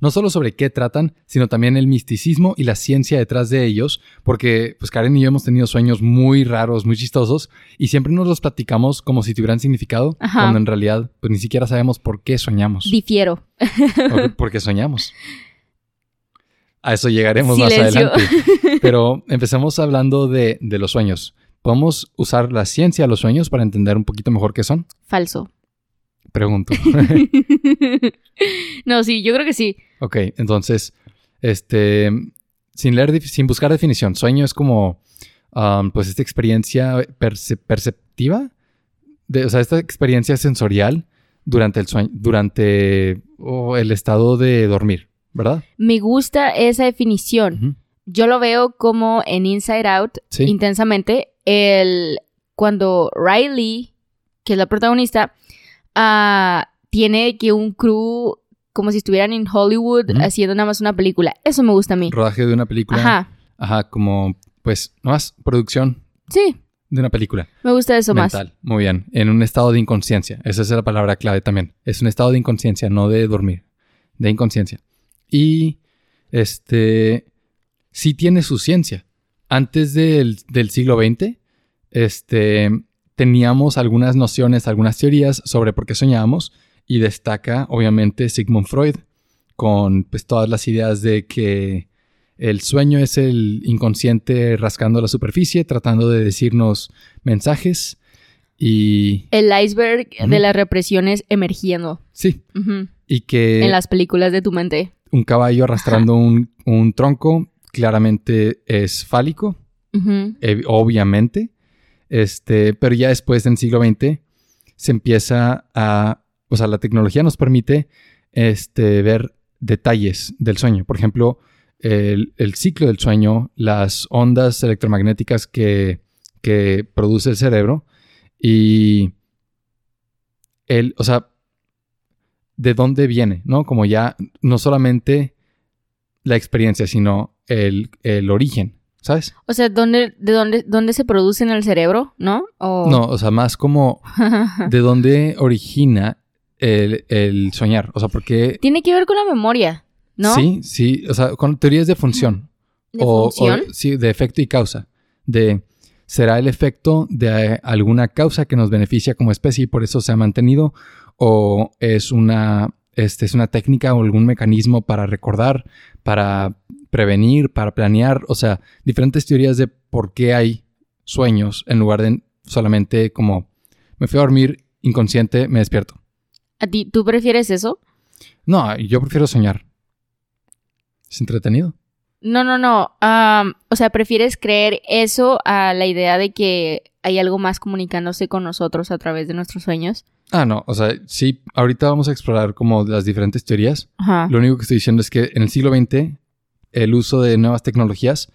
no solo sobre qué tratan, sino también el misticismo y la ciencia detrás de ellos, porque pues Karen y yo hemos tenido sueños muy raros, muy chistosos, y siempre nos los platicamos como si tuvieran significado, cuando en realidad pues ni siquiera sabemos por qué soñamos. Difiero. Porque soñamos. A eso llegaremos más adelante. Pero empecemos hablando de, de los sueños. ¿Podemos usar la ciencia de los sueños para entender un poquito mejor qué son? Falso. Pregunto. no, sí, yo creo que sí. Ok, entonces, este, sin leer, sin buscar definición, sueño es como, um, pues, esta experiencia perceptiva, de, o sea, esta experiencia sensorial durante el sueño, durante el estado de dormir, ¿verdad? Me gusta esa definición. Yo lo veo como en Inside Out, intensamente, el cuando Riley, que es la protagonista, uh, tiene que un crew como si estuvieran en Hollywood haciendo nada más una película. Eso me gusta a mí. Rodaje de una película. Ajá. Ajá, como pues más producción. Sí. De una película. Me gusta eso Mental. más. Muy bien. En un estado de inconsciencia. Esa es la palabra clave también. Es un estado de inconsciencia, no de dormir. De inconsciencia. Y este sí tiene su ciencia. Antes del, del siglo XX, este, teníamos algunas nociones, algunas teorías sobre por qué soñábamos y destaca obviamente Sigmund Freud con pues, todas las ideas de que el sueño es el inconsciente rascando la superficie, tratando de decirnos mensajes y... El iceberg de las represiones emergiendo. Sí. Y que... En las películas de tu mente. Un caballo arrastrando un, tronco claramente es fálico, obviamente. Este, pero ya después, en siglo XX, se empieza a, o sea, la tecnología nos permite este, ver detalles del sueño. Por ejemplo, el, ciclo del sueño, las ondas electromagnéticas que, que produce el cerebro y el, o sea, de dónde viene, ¿no? Como ya no solamente la experiencia, sino el, el origen. ¿Sabes? O sea, ¿dónde, ¿de dónde, dónde se produce en el cerebro, no? No, o sea, más como de dónde origina el, soñar. O sea, porque... Tiene que ver con la memoria, ¿no? Sí, sí, o sea, con teorías de función. ¿De función? sí, de efecto y causa. De, ¿será el efecto de alguna causa que nos beneficia como especie y por eso se ha mantenido? ¿O es una, este, es una técnica o algún mecanismo para recordar, para prevenir, para planear, o sea, diferentes teorías de por qué hay sueños en lugar de solamente como me fui a dormir inconsciente, me despierto. ¿A ti, tú prefieres eso? No, yo prefiero soñar. Es entretenido. No, no, no. o sea, ¿prefieres creer eso a la idea de que hay algo más comunicándose con nosotros a través de nuestros sueños? Ah, no. O sea, sí, ahorita vamos a explorar como las diferentes teorías. Lo único que estoy diciendo es que en el siglo XX el uso de nuevas tecnologías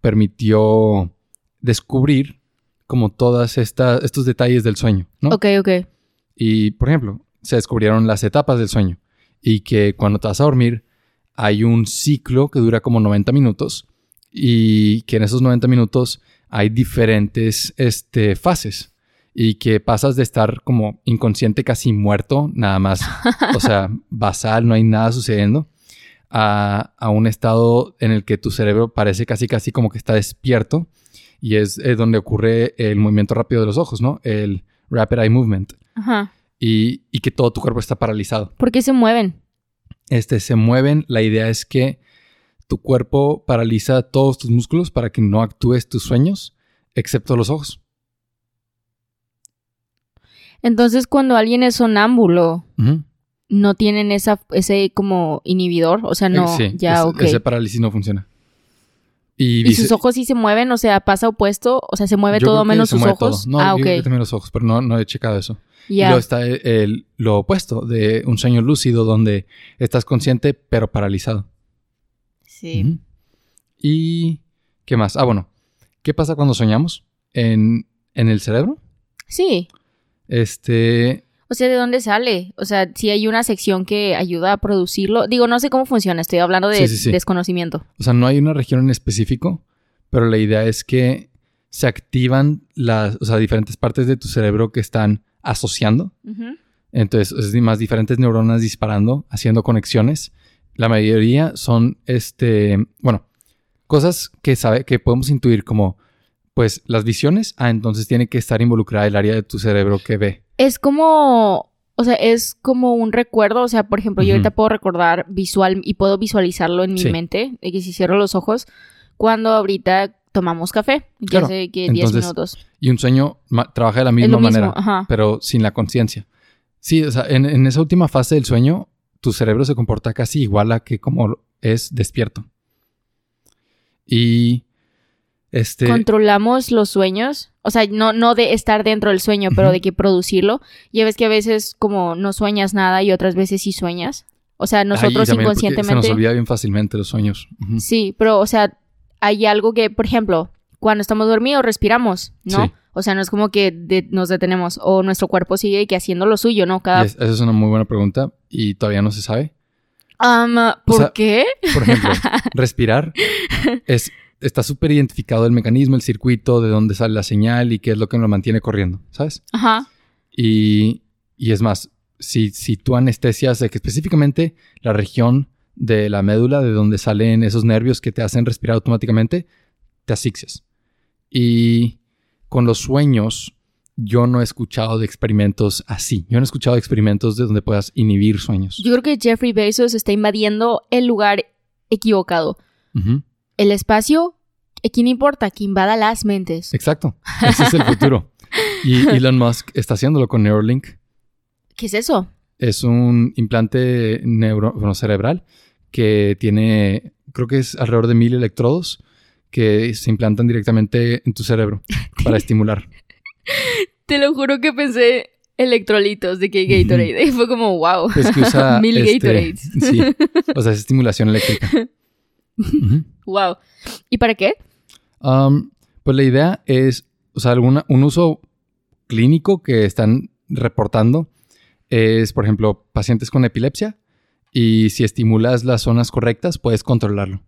permitió descubrir como todas estas estos detalles del sueño, ¿no? Ok, ok. Y, por ejemplo, se descubrieron las etapas del sueño y que cuando te vas a dormir hay un ciclo que dura como 90 minutos y que en esos 90 minutos hay diferentes este, fases y que pasas de estar como inconsciente casi muerto, nada más, o sea, basal, no hay nada sucediendo, a, un estado en el que tu cerebro parece casi casi como que está despierto y es, donde ocurre el movimiento rápido de los ojos, ¿no? El rapid eye movement. Ajá. Y, que todo tu cuerpo está paralizado. ¿Por qué se mueven? Este, se mueven. La idea es que tu cuerpo paraliza todos tus músculos para que no actúes tus sueños, excepto los ojos. Entonces, cuando alguien es sonámbulo, no tienen esa, ese como inhibidor, o sea, no, ya, ok. Ese parálisis no funciona. Y, sus ojos sí se mueven, o sea, pasa opuesto, o sea, se mueve todo menos sus ojos. No, ah. Yo también los ojos, pero no, no he checado eso. Y luego está el, lo opuesto de un sueño lúcido donde estás consciente pero paralizado. Sí. ¿Y qué más? Ah, bueno. ¿Qué pasa cuando soñamos? ¿En, en el cerebro? Sí. Este... O sea, ¿de dónde sale? O sea, si hay una sección que ayuda a producirlo. Digo, no sé cómo funciona, estoy hablando de desconocimiento. O sea, no hay una región en específico, pero la idea es que se activan las, o sea, diferentes partes de tu cerebro que están asociando. Entonces, es más diferentes neuronas disparando, haciendo conexiones. La mayoría son, este, bueno, cosas que sabe, que podemos intuir como, pues, las visiones. Ah, entonces tiene que estar involucrada el área de tu cerebro que ve. Es como, o sea, es como un recuerdo. O sea, por ejemplo, yo ahorita puedo recordar visual y puedo visualizarlo en mi mente, de que si cierro los ojos, cuando ahorita tomamos café, ya claro. sé que 10 minutos. Y un sueño trabaja de la misma manera, pero sin la conciencia. Sí, o sea, en, en, esa última fase del sueño, tu cerebro se comporta casi igual a que como es despierto. Y este... Controlamos los sueños. O sea, no, no de estar dentro del sueño, pero de que producirlo. Ya ves que a veces como no sueñas nada y otras veces sí sueñas. O sea, nosotros inconscientemente... Se nos olvida bien fácilmente los sueños. Sí, pero o sea, hay algo que, por ejemplo, cuando estamos dormidos respiramos, ¿no? O sea, no es como que nos detenemos o nuestro cuerpo sigue que haciendo lo suyo, ¿no? Cada... esa es una muy buena pregunta y todavía no se sabe. ¿Por qué? Por ejemplo, respirar es está súper identificado el mecanismo, el circuito, de dónde sale la señal y qué es lo que nos mantiene corriendo, ¿sabes? Ajá. Y, y es más, si, si tú anestesias que específicamente la región de la médula, de donde salen esos nervios que te hacen respirar automáticamente, te asfixias. Y con los sueños, yo no he escuchado de experimentos así. Yo no he escuchado de experimentos de donde puedas inhibir sueños. Yo creo que Jeffrey Bezos está invadiendo el lugar equivocado. El espacio, ¿quién importa? Que invada las mentes. Exacto. Ese es el futuro. Y Elon Musk está haciéndolo con Neuralink. ¿Qué es eso? Es un implante neuro cerebral que tiene, creo que es alrededor de mil electrodos que se implantan directamente en tu cerebro para estimular. Te lo juro que pensé electrolitos de que Gatorade. Fue como, wow. Es que usa mil este, Gatorades. Sí. O sea, es estimulación eléctrica. Wow. ¿Y para qué? Um, pues la idea es, o sea, alguna, un uso clínico que están reportando es, por ejemplo, pacientes con epilepsia y si estimulas las zonas correctas, puedes controlarlo.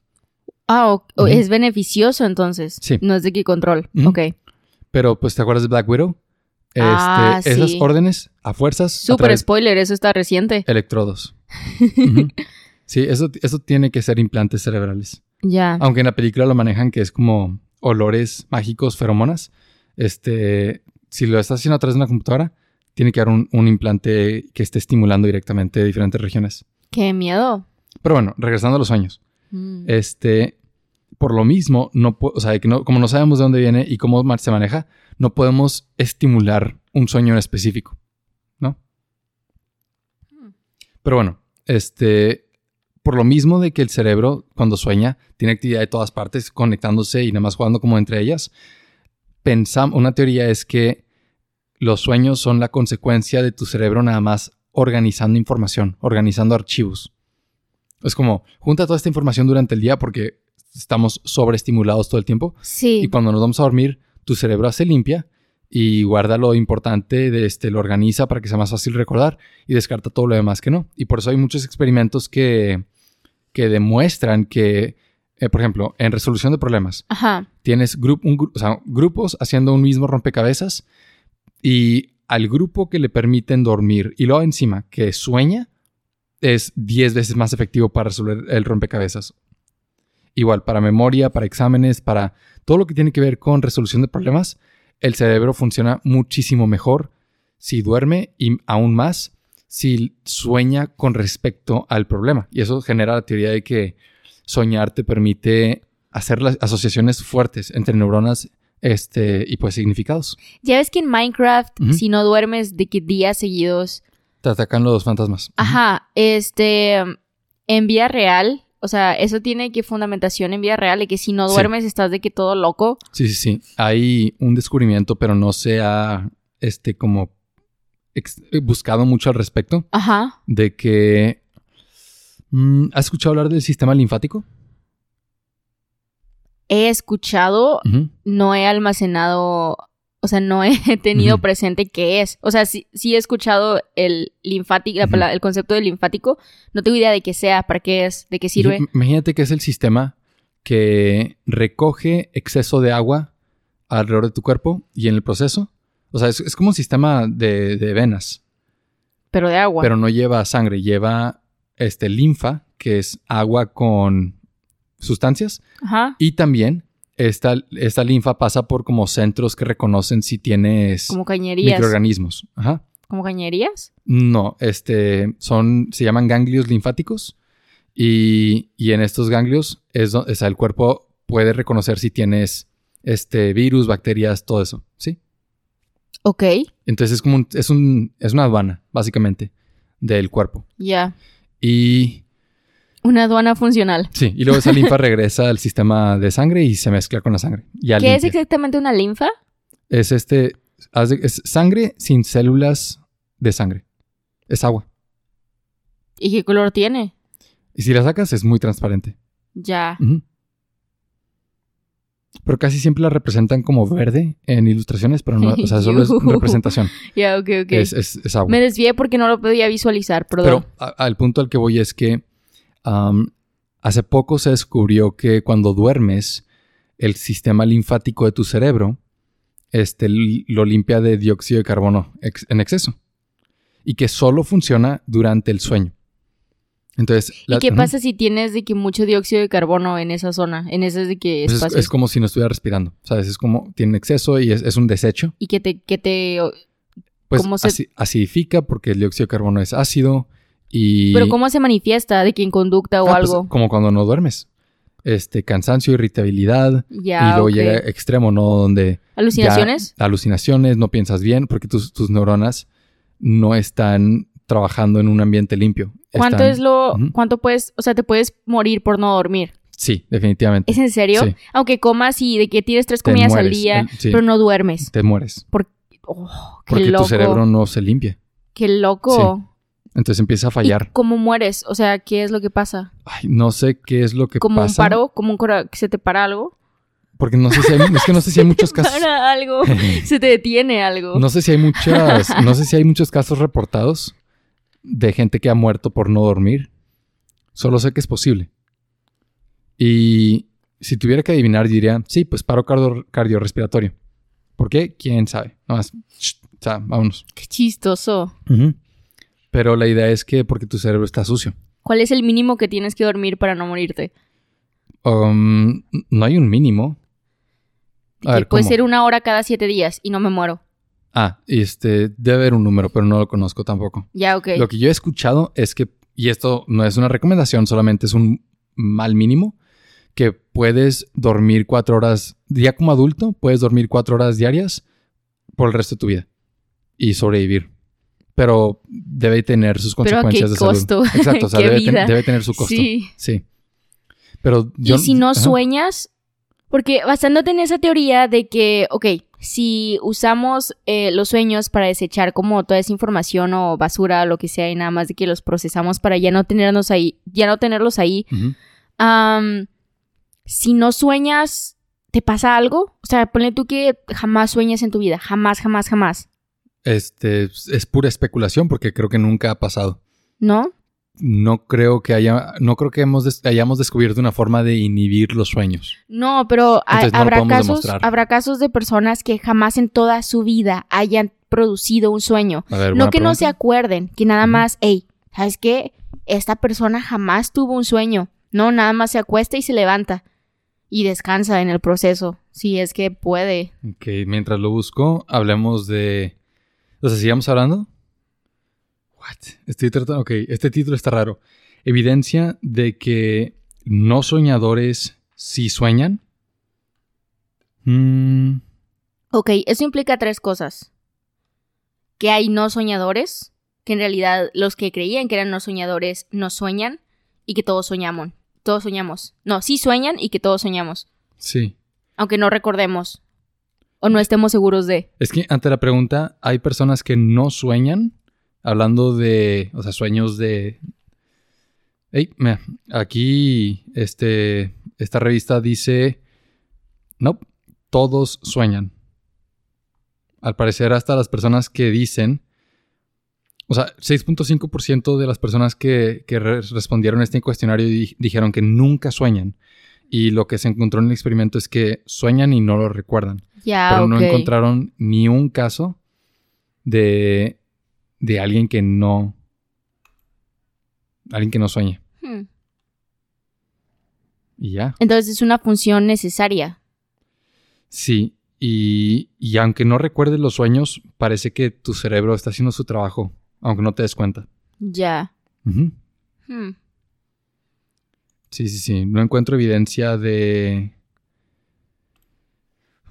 Ah, es beneficioso entonces. Sí. No es de qué control. Ok. Pero, pues, ¿te acuerdas de Black Widow? Ah, este, Esas órdenes a fuerzas. Super spoiler, eso está reciente. Electrodos. Sí, eso, eso tiene que ser implantes cerebrales. Ya. Aunque en la película lo manejan que es como olores mágicos, feromonas. Este, si lo estás haciendo a través de una computadora, tiene que haber un, un implante que esté estimulando directamente diferentes regiones. Qué miedo. Pero bueno, regresando a los sueños. Mm. Este, por lo mismo, no o sea, que no, como no sabemos de dónde viene y cómo se maneja, no podemos estimular un sueño en específico, ¿no? Mm. Pero bueno, este, por lo mismo de que el cerebro, cuando sueña, tiene actividad de todas partes, conectándose y nada más jugando como entre ellas, pensamos, una teoría es que los sueños son la consecuencia de tu cerebro nada más organizando información, organizando archivos. Es como, junta toda esta información durante el día porque estamos sobreestimulados todo el tiempo. Sí. Y cuando nos vamos a dormir, tu cerebro hace limpia y guarda lo importante, de este, lo organiza para que sea más fácil recordar y descarta todo lo demás que no. Y por eso hay muchos experimentos que, que demuestran que, eh, por ejemplo, en resolución de problemas, tienes grupos haciendo un mismo rompecabezas y al grupo que le permiten dormir y luego encima que sueña, es 10 veces más efectivo para resolver el rompecabezas. Igual, para memoria, para exámenes, para todo lo que tiene que ver con resolución de problemas, el cerebro funciona muchísimo mejor si duerme y aún más si sueña con respecto al problema. Y eso genera la teoría de que soñar te permite hacer las asociaciones fuertes entre neuronas este, y pues significados. Ya ves que en Minecraft, si no duermes de que días seguidos... Te atacan los fantasmas. Ajá, este, en vida real, o sea, eso tiene que fundamentación en vida real, de que si no duermes estás de que todo loco. Sí, sí, sí. Hay un descubrimiento, pero no se ha, este, como buscado mucho al respecto. Ajá. De que... Mm, ¿Has escuchado hablar del sistema linfático? he escuchado, no he almacenado, o sea, no he tenido presente qué es. O sea, sí, sí he escuchado el linfático, el concepto del linfático, no tengo idea de qué sea, para qué es, de qué sirve. Imagínate que es el sistema que recoge exceso de agua alrededor de tu cuerpo y en el proceso, o sea, es, como un sistema de, de, venas. Pero de agua. Pero no lleva sangre, lleva este linfa, que es agua con sustancias. Ajá. Y también esta, esta linfa pasa por como centros que reconocen si tienes como cañerías. microorganismos. Ajá. ¿Como cañerías? No, este, son, se llaman ganglios linfáticos y, en estos ganglios es, es, el cuerpo puede reconocer si tienes este virus, bacterias, todo eso, ¿sí? Ok. Entonces es como un, es un, es una aduana, básicamente, del cuerpo. Ya. Y una aduana funcional. Sí, y luego esa linfa regresa al sistema de sangre y se mezcla con la sangre. ¿Qué es exactamente una linfa? Es este, es sangre sin células de sangre. Es agua. ¿Y qué color tiene? Y si la sacas es muy transparente. Ya. Pero casi siempre la representan como verde en ilustraciones, pero no, o sea, solo es representación. Ya, ok, ok. Es, agua. Me desvié porque no lo podía visualizar, perdón. Pero al punto al que voy es que hace poco se descubrió que cuando duermes, el sistema linfático de tu cerebro este, lo limpia de dióxido de carbono en exceso. Y que solo funciona durante el sueño. Entonces, ¿Y qué pasa si tienes de que mucho dióxido de carbono en esa zona, en ese de que pues es, como si no estuviera respirando, ¿sabes? Es como tiene exceso y es, un desecho. Y que te, que te pues acidifica porque el dióxido de carbono es ácido pero ¿cómo se manifiesta? ¿De que en conducta o ah, pues, algo? como cuando no duermes. Este, cansancio, irritabilidad. y luego llega extremo, ¿no? Donde... ¿Alucinaciones? alucinaciones, no piensas bien porque tus, neuronas no están trabajando en un ambiente limpio. ¿Cuánto es lo... ¿Cuánto puedes... O sea, te puedes morir por no dormir? Sí, definitivamente. ¿Es en serio? Aunque comas y de que tires tres comidas al día, pero no duermes. Te mueres. Oh, porque tu cerebro no se limpia. Qué loco. Entonces empieza a fallar. ¿Cómo mueres? O sea, ¿qué es lo que pasa? Ay, no sé qué es lo que pasa. ¿Como un paro? ¿Como un que se te para algo? Porque no sé si hay, es que no sé si hay muchos casos. Se para algo, se te detiene algo. No sé si hay muchas, no sé si hay muchos casos reportados de gente que ha muerto por no dormir. Solo sé que es posible. Y si tuviera que adivinar, diría, sí, pues paro cardiorrespiratorio. ¿Por qué? ¿Quién sabe? Nada más, vámonos. Qué chistoso. Pero la idea es que porque tu cerebro está sucio. ¿Cuál es el mínimo que tienes que dormir para no morirte? Um, no hay un mínimo. puede ser una hora cada siete días y no me muero. Ah, este, debe haber un número, pero no lo conozco tampoco. Ya, ok. Lo que yo he escuchado es que, y esto no es una recomendación, solamente es un mal mínimo, que puedes dormir cuatro horas, ya como adulto, puedes dormir cuatro horas diarias por el resto de tu vida y sobrevivir pero debe tener sus consecuencias de costo? salud. Exacto, o sea, debe, tener su costo. Sí. Sí. Pero yo, y si no sueñas, porque basándote en esa teoría de que, ok, si usamos eh, los sueños para desechar como toda esa información o basura o lo que sea y nada más de que los procesamos para ya no tenernos ahí, ya no tenerlos ahí, si no sueñas, ¿te pasa algo? O sea, ponle tú que jamás sueñas en tu vida, jamás, jamás, jamás. Este es pura especulación porque creo que nunca ha pasado. ¿No? No creo que haya, no creo que hemos hayamos descubierto una forma de inhibir los sueños. No, pero habrá casos, habrá casos de personas que jamás en toda su vida hayan producido un sueño. no que no se acuerden, que nada más, hey, ¿sabes qué? Esta persona jamás tuvo un sueño. No, nada más se acuesta y se levanta y descansa en el proceso, si es que puede. Ok, mientras lo busco, hablemos de o sea, sigamos hablando. What? Estoy tratando. Ok, este título está raro. Evidencia de que no soñadores sí sueñan. Mm. Ok, eso implica tres cosas. Que hay no soñadores, que en realidad los que creían que eran no soñadores no sueñan y que todos soñamos. Todos soñamos. No, sí sueñan y que todos soñamos. Sí. Aunque no recordemos o no estemos seguros de. Es que ante la pregunta, hay personas que no sueñan, hablando de, o sea, sueños de... Hey, mira, aquí este, esta revista dice No, todos sueñan. Al parecer hasta las personas que dicen, o sea, 6.5% de las personas que, respondieron a este cuestionario dijeron que nunca sueñan. Y lo que se encontró en el experimento es que sueñan y no lo recuerdan. Ya, pero no encontraron ni un caso de, de alguien que no. Alguien que no sueñe. Hmm. Y ya. Entonces es una función necesaria. Sí, y, y, aunque no recuerdes los sueños, parece que tu cerebro está haciendo su trabajo, aunque no te des cuenta. Ya. Hmm. Sí, sí, sí. No encuentro evidencia de...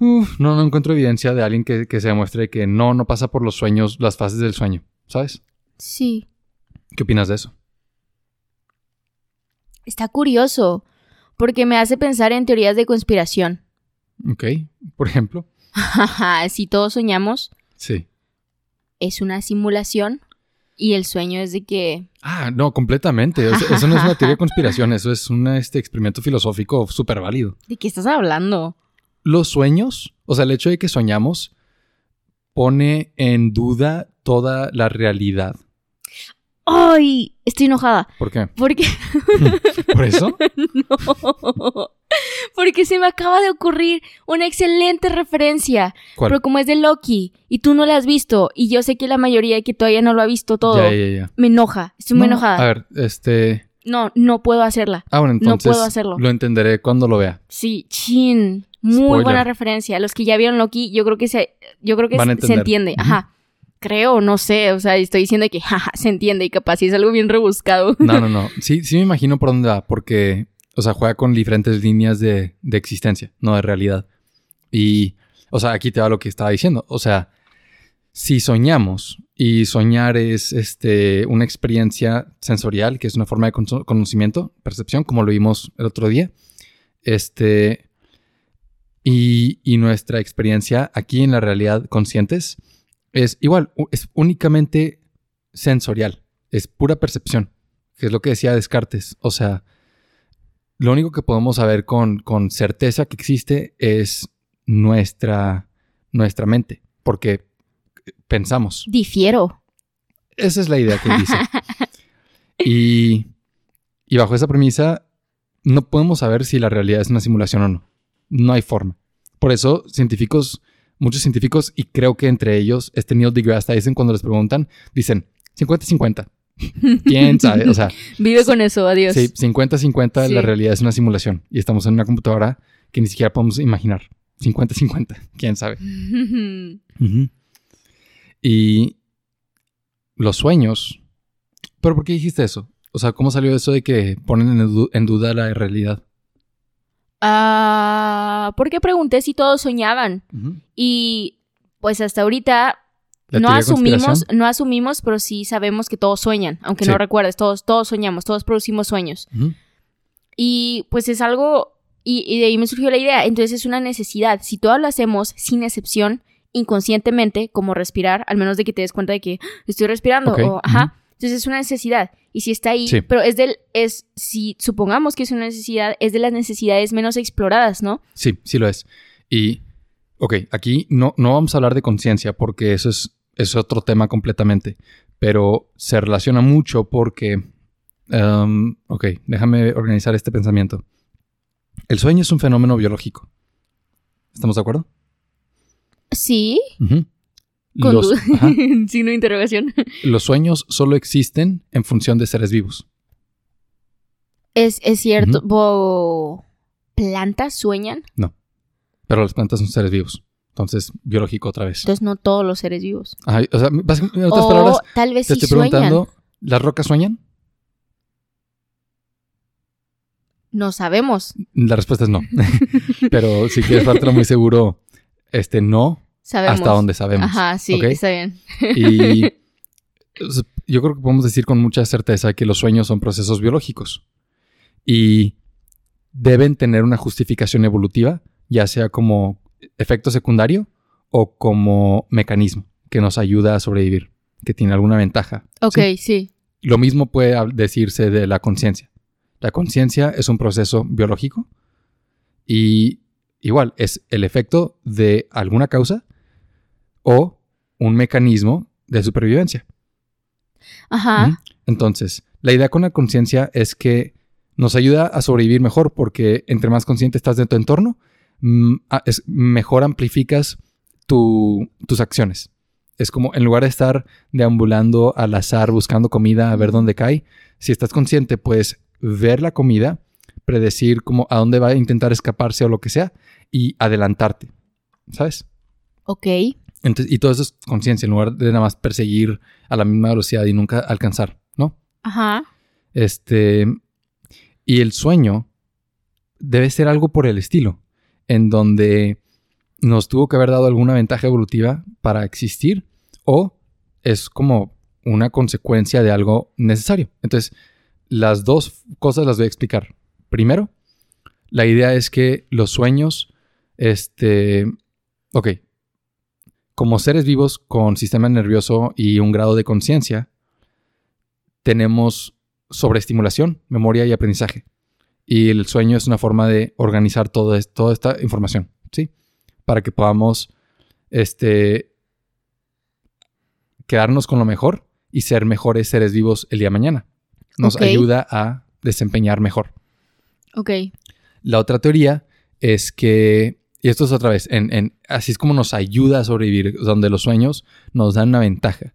no, no encuentro evidencia de alguien que, que se demuestre que no, no pasa por los sueños, las fases del sueño, ¿sabes? Sí. ¿Qué opinas de eso? Está curioso, porque me hace pensar en teorías de conspiración. Ok, por ejemplo. si todos soñamos. Sí. Es una simulación y el sueño es de que... Ah, no, completamente. Eso, no es una teoría de conspiración, eso es un este, experimento filosófico súper válido. ¿De qué estás hablando? Los sueños, o sea, el hecho de que soñamos pone en duda toda la realidad. ¡Ay! Estoy enojada. ¿Por qué? Porque. ¿Por eso? no. Porque se me acaba de ocurrir una excelente referencia. ¿Cuál? Pero como es de Loki y tú no la has visto y yo sé que la mayoría que todavía no lo ha visto todo, ya, ya, ya. me enoja. Estoy muy enojada. A ver, este. No, no puedo hacerla. Ah, bueno, entonces. No puedo hacerlo. Lo entenderé cuando lo vea. Sí, chin. Muy buena referencia. Los que ya vieron Loki, yo creo que se, yo creo que se, entiende. Ajá creo, no sé, o sea, estoy diciendo que jaja, se entiende y capaz es algo bien rebuscado. No, no, no. Sí, sí me imagino por dónde va, porque, o sea, juega con diferentes líneas de, de existencia, no de realidad. Y, o sea, aquí te va lo que estaba diciendo. O sea, si soñamos y soñar es este, una experiencia sensorial, que es una forma de conocimiento, percepción, como lo vimos el otro día, este, y, y nuestra experiencia aquí en la realidad conscientes es igual, es únicamente sensorial, es pura percepción, que es lo que decía Descartes. O sea, lo único que podemos saber con, con certeza que existe es nuestra, nuestra mente, porque pensamos. Difiero. Esa es la idea que dice. y, y bajo esa premisa, no podemos saber si la realidad es una simulación o no. No hay forma. Por eso, científicos muchos científicos, y creo que entre ellos este Neil deGrasse Tyson, cuando les preguntan, dicen 50-50. ¿Quién sabe? O sea... Vive con eso, adiós. Sí, 50-50 la realidad es una simulación y estamos en una computadora que ni siquiera podemos imaginar. 50-50, quién sabe. Y los sueños... ¿Pero por qué dijiste eso? O sea, ¿cómo salió eso de que ponen en duda la realidad? Ah, porque pregunté si todos soñaban. Y pues hasta ahorita no asumimos, no asumimos, pero sí sabemos que todos sueñan, aunque no recuerdes, todos, todos soñamos, todos producimos sueños. Y pues es algo, y, de ahí me surgió la idea, entonces es una necesidad. Si todos lo hacemos sin excepción, inconscientemente, como respirar, al menos de que te des cuenta de que ah, estoy respirando, o ajá, entonces es una necesidad. Y si está ahí, pero es del, es, si supongamos que es una necesidad, es de las necesidades menos exploradas, ¿no? Sí, sí lo es. Y, ok, aquí no, no vamos a hablar de conciencia porque eso es, es otro tema completamente, pero se relaciona mucho porque, um, ok, déjame organizar este pensamiento. El sueño es un fenómeno biológico. ¿Estamos de acuerdo? Sí. Con los, signo de interrogación. Los sueños solo existen en función de seres vivos. Es, cierto. ¿Plantas sueñan? No. Pero las plantas son seres vivos. Entonces, biológico otra vez. Entonces, no todos los seres vivos. o sea, en otras palabras, tal vez te estoy preguntando, ¿las rocas sueñan? No sabemos. La respuesta es no. Pero si quieres dártelo muy seguro, este no, hasta donde sabemos. Ajá, sí, está bien. Y yo creo que podemos decir con mucha certeza que los sueños son procesos biológicos y deben tener una justificación evolutiva, ya sea como efecto secundario o como mecanismo que nos ayuda a sobrevivir, que tiene alguna ventaja. Ok, sí. Lo mismo puede decirse de la conciencia. La conciencia es un proceso biológico y igual, es el efecto de alguna causa o un mecanismo de supervivencia. Ajá. Entonces, la idea con la conciencia es que nos ayuda a sobrevivir mejor porque entre más consciente estás de tu entorno, mm, mejor amplificas tus acciones. Es como en lugar de estar deambulando al azar buscando comida a ver dónde cae, si estás consciente puedes ver la comida, predecir como a dónde va a intentar escaparse o lo que sea y adelantarte, ¿sabes? Ok. Y todo eso es conciencia en lugar de nada más perseguir a la misma velocidad y nunca alcanzar, ¿no? Ajá. Este, y el sueño debe ser algo por el estilo, en donde nos tuvo que haber dado alguna ventaja evolutiva para existir o es como una consecuencia de algo necesario. Entonces, las dos cosas las voy a explicar. Primero, la idea es que los sueños, este, ok, como seres vivos con sistema nervioso y un grado de conciencia, tenemos sobreestimulación, memoria y aprendizaje. Y el sueño es una forma de organizar todo toda esta información, ¿sí? Para que podamos este, quedarnos con lo mejor y ser mejores seres vivos el día de mañana. Nos ayuda a desempeñar mejor. Ok. La otra teoría es que, y esto es otra vez, así es como nos ayuda a sobrevivir, donde los sueños nos dan una ventaja.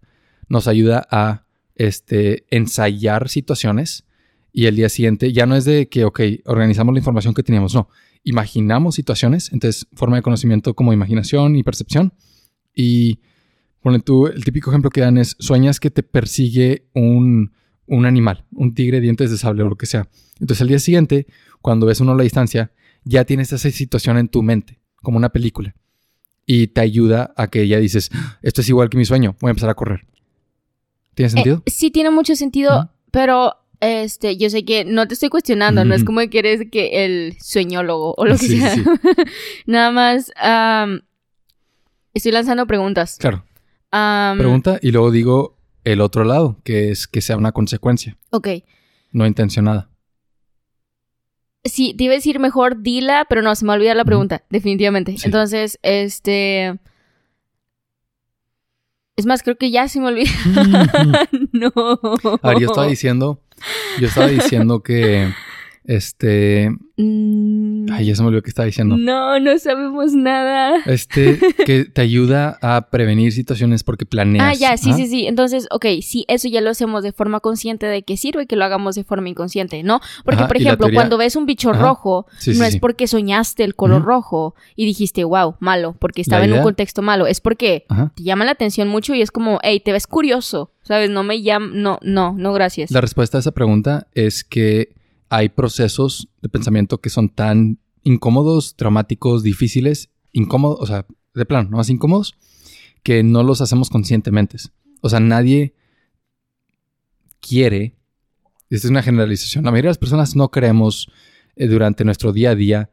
Nos ayuda a este, ensayar situaciones y el día siguiente ya no es de que, ok, organizamos la información que teníamos, no, imaginamos situaciones, entonces forma de conocimiento como imaginación y percepción. Y pone tú, el típico ejemplo que dan es, sueñas que te persigue un, un animal, un tigre, dientes de sable o lo que sea. Entonces al día siguiente, cuando ves uno a la distancia, ya tienes esa situación en tu mente, como una película. Y te ayuda a que ya dices, ah, esto es igual que mi sueño, voy a empezar a correr. ¿Tiene eh, sentido? sí, tiene mucho sentido, pero este, yo sé que no te estoy cuestionando, no es como que eres que el sueñólogo o lo que sea. Nada más estoy lanzando preguntas. Claro. Pregunta y luego digo el otro lado, que es que sea una consecuencia. Ok. No intencionada. Sí, te iba a decir mejor dila, pero no, se me olvida la pregunta, definitivamente. Entonces, este... Es más, creo que ya se me olvidó. no. A ver, yo estaba diciendo, yo estaba diciendo que este. Mm. Ay, ya se me olvidó que estaba diciendo. No, no sabemos nada. Este, que te ayuda a prevenir situaciones porque planeas. Ah, ya, sí, sí, sí. Entonces, ok, sí, eso ya lo hacemos de forma consciente de que sirve que lo hagamos de forma inconsciente, ¿no? Porque, por ejemplo, cuando ves un bicho rojo, no es porque soñaste el color rojo y dijiste, wow, malo, porque estaba en un contexto malo. Es porque te llama la atención mucho y es como, hey, te ves curioso, ¿sabes? No me llama, no, no, no, gracias. La respuesta a esa pregunta es que hay procesos de pensamiento que son tan incómodos, traumáticos, difíciles, incómodos, o sea, de plano, no más incómodos, que no los hacemos conscientemente. O sea, nadie quiere, esta es una generalización, la mayoría de las personas no queremos eh, durante nuestro día a día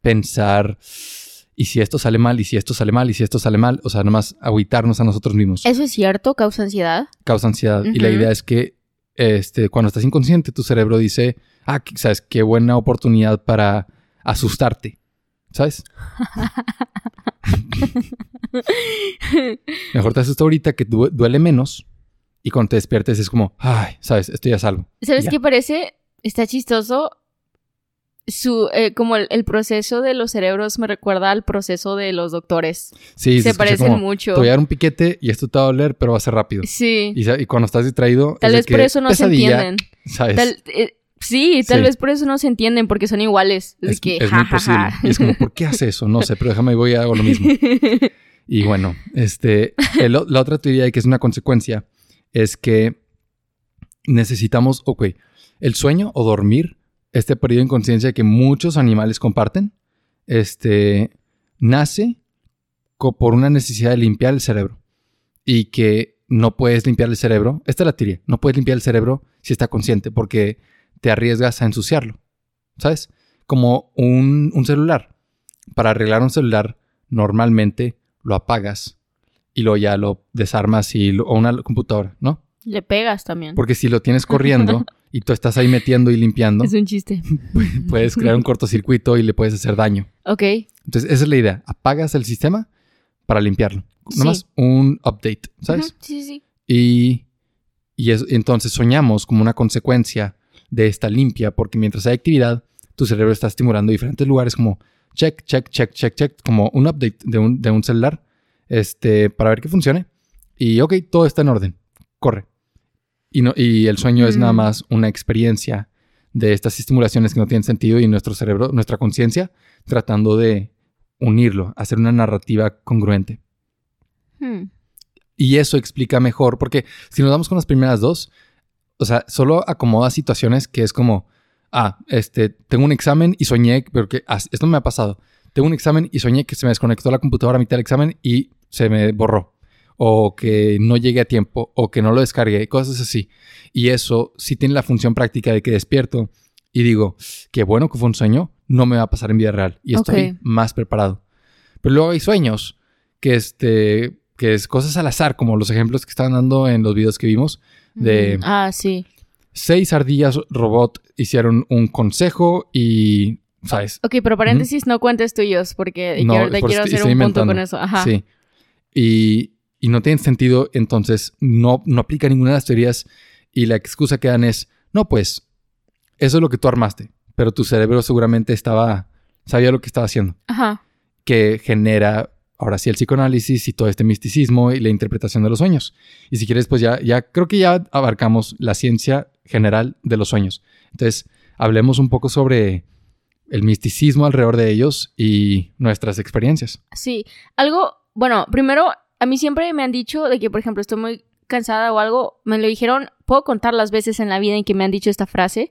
pensar, y si esto sale mal, y si esto sale mal, y si esto sale mal, o sea, nomás agüitarnos a nosotros mismos. ¿Eso es cierto? ¿Causa ansiedad? Causa ansiedad. Y la idea es que este, cuando estás inconsciente, tu cerebro dice, ah, ¿sabes? Qué buena oportunidad para asustarte, ¿sabes? Mejor te asusta ahorita que duele menos y cuando te despiertes es como, ay, ¿sabes? Estoy a salvo. ¿Sabes qué parece? Está chistoso. Su, eh, como el, proceso de los cerebros me recuerda al proceso de los doctores. Sí, se, parecen mucho. Te voy a dar un piquete y esto te va a doler, pero va a ser rápido. Sí. Y, cuando estás distraído. Tal vez por eso no se entienden. ¿Sabes? Eh, Sí, tal vez por eso no se entienden, porque son iguales. Es, que, muy posible. es como, ¿por qué hace eso? No sé, pero déjame, voy a hago lo mismo. Y bueno, este, la otra teoría que es una consecuencia es que necesitamos, ok, el sueño o dormir, este periodo de inconsciencia que muchos animales comparten, este, nace por una necesidad de limpiar el cerebro y que no puedes limpiar el cerebro. Esta es la teoría, no puedes limpiar el cerebro si está consciente porque te arriesgas a ensuciarlo, ¿sabes? Como un, celular. Para arreglar un celular, normalmente lo apagas y luego ya lo desarmas y o una computadora, ¿no? Le pegas también. Porque si lo tienes corriendo y tú estás ahí metiendo y limpiando. Es un chiste. Puedes crear un cortocircuito y le puedes hacer daño. Ok. Entonces, esa es la idea. Apagas el sistema para limpiarlo. Nomás un update, ¿sabes? Sí, sí. Y, y entonces soñamos como una consecuencia de esta limpia, porque mientras hay actividad, tu cerebro está estimulando diferentes lugares como check, check, check, check, check, como un update de un, de un celular, este, para ver que funcione. Y ok, todo está en orden, corre. Y, no, y el sueño es nada más una experiencia de estas estimulaciones que no tienen sentido y nuestro cerebro, nuestra conciencia, tratando de unirlo, hacer una narrativa congruente. Hmm. Y eso explica mejor, porque si nos damos con las primeras dos, o sea, solo acomoda situaciones que es como, ah, este, tengo un examen y soñé, pero que esto me ha pasado. Tengo un examen y soñé que se me desconectó la computadora a mitad del examen y se me borró. O que no llegué a tiempo, o que no lo descargué, cosas así. Y eso sí tiene la función práctica de que despierto y digo, qué bueno que fue un sueño, no me va a pasar en vida real. Y estoy más preparado. Pero luego hay sueños que, este, que es cosas al azar, como los ejemplos que estaban dando en los videos que vimos. De, mm, ah, sí. Seis ardillas robot hicieron un consejo y ¿sabes? Ok, pero paréntesis, no cuentes tuyos porque quiero, quiero hacer un punto con eso. Ajá. Sí. Y, y, no tiene sentido, entonces no, no aplica ninguna de las teorías y la excusa que dan es, no, pues, eso es lo que tú armaste, pero tu cerebro seguramente estaba, sabía lo que estaba haciendo. Ajá. Que genera ahora sí el psicoanálisis y todo este misticismo y la interpretación de los sueños. Y si quieres, pues ya, ya creo que ya abarcamos la ciencia general de los sueños. Entonces, hablemos un poco sobre el misticismo alrededor de ellos y nuestras experiencias. Sí, algo, bueno, primero, a mí siempre me han dicho de que, por ejemplo, estoy muy cansada o algo, me lo dijeron, puedo contar las veces en la vida en que me han dicho esta frase.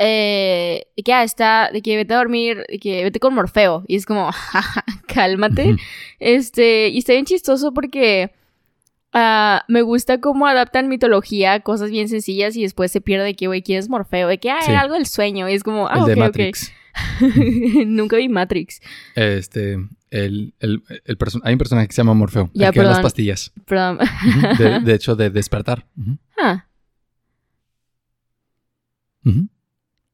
Eh, que ya está, de que vete a dormir, de que vete con Morfeo. Y es como, cálmate. Este, y está bien chistoso porque uh, me gusta cómo adaptan mitología, cosas bien sencillas y después se pierde de que, güey, ¿quién es Morfeo? De que, ah, algo del sueño. Y es como, ah, el ok, Nunca vi Matrix. Este, el, el, el hay un personaje que se llama Morfeo. Ya, que las pastillas. Perdón. de, hecho, de despertar. Ah.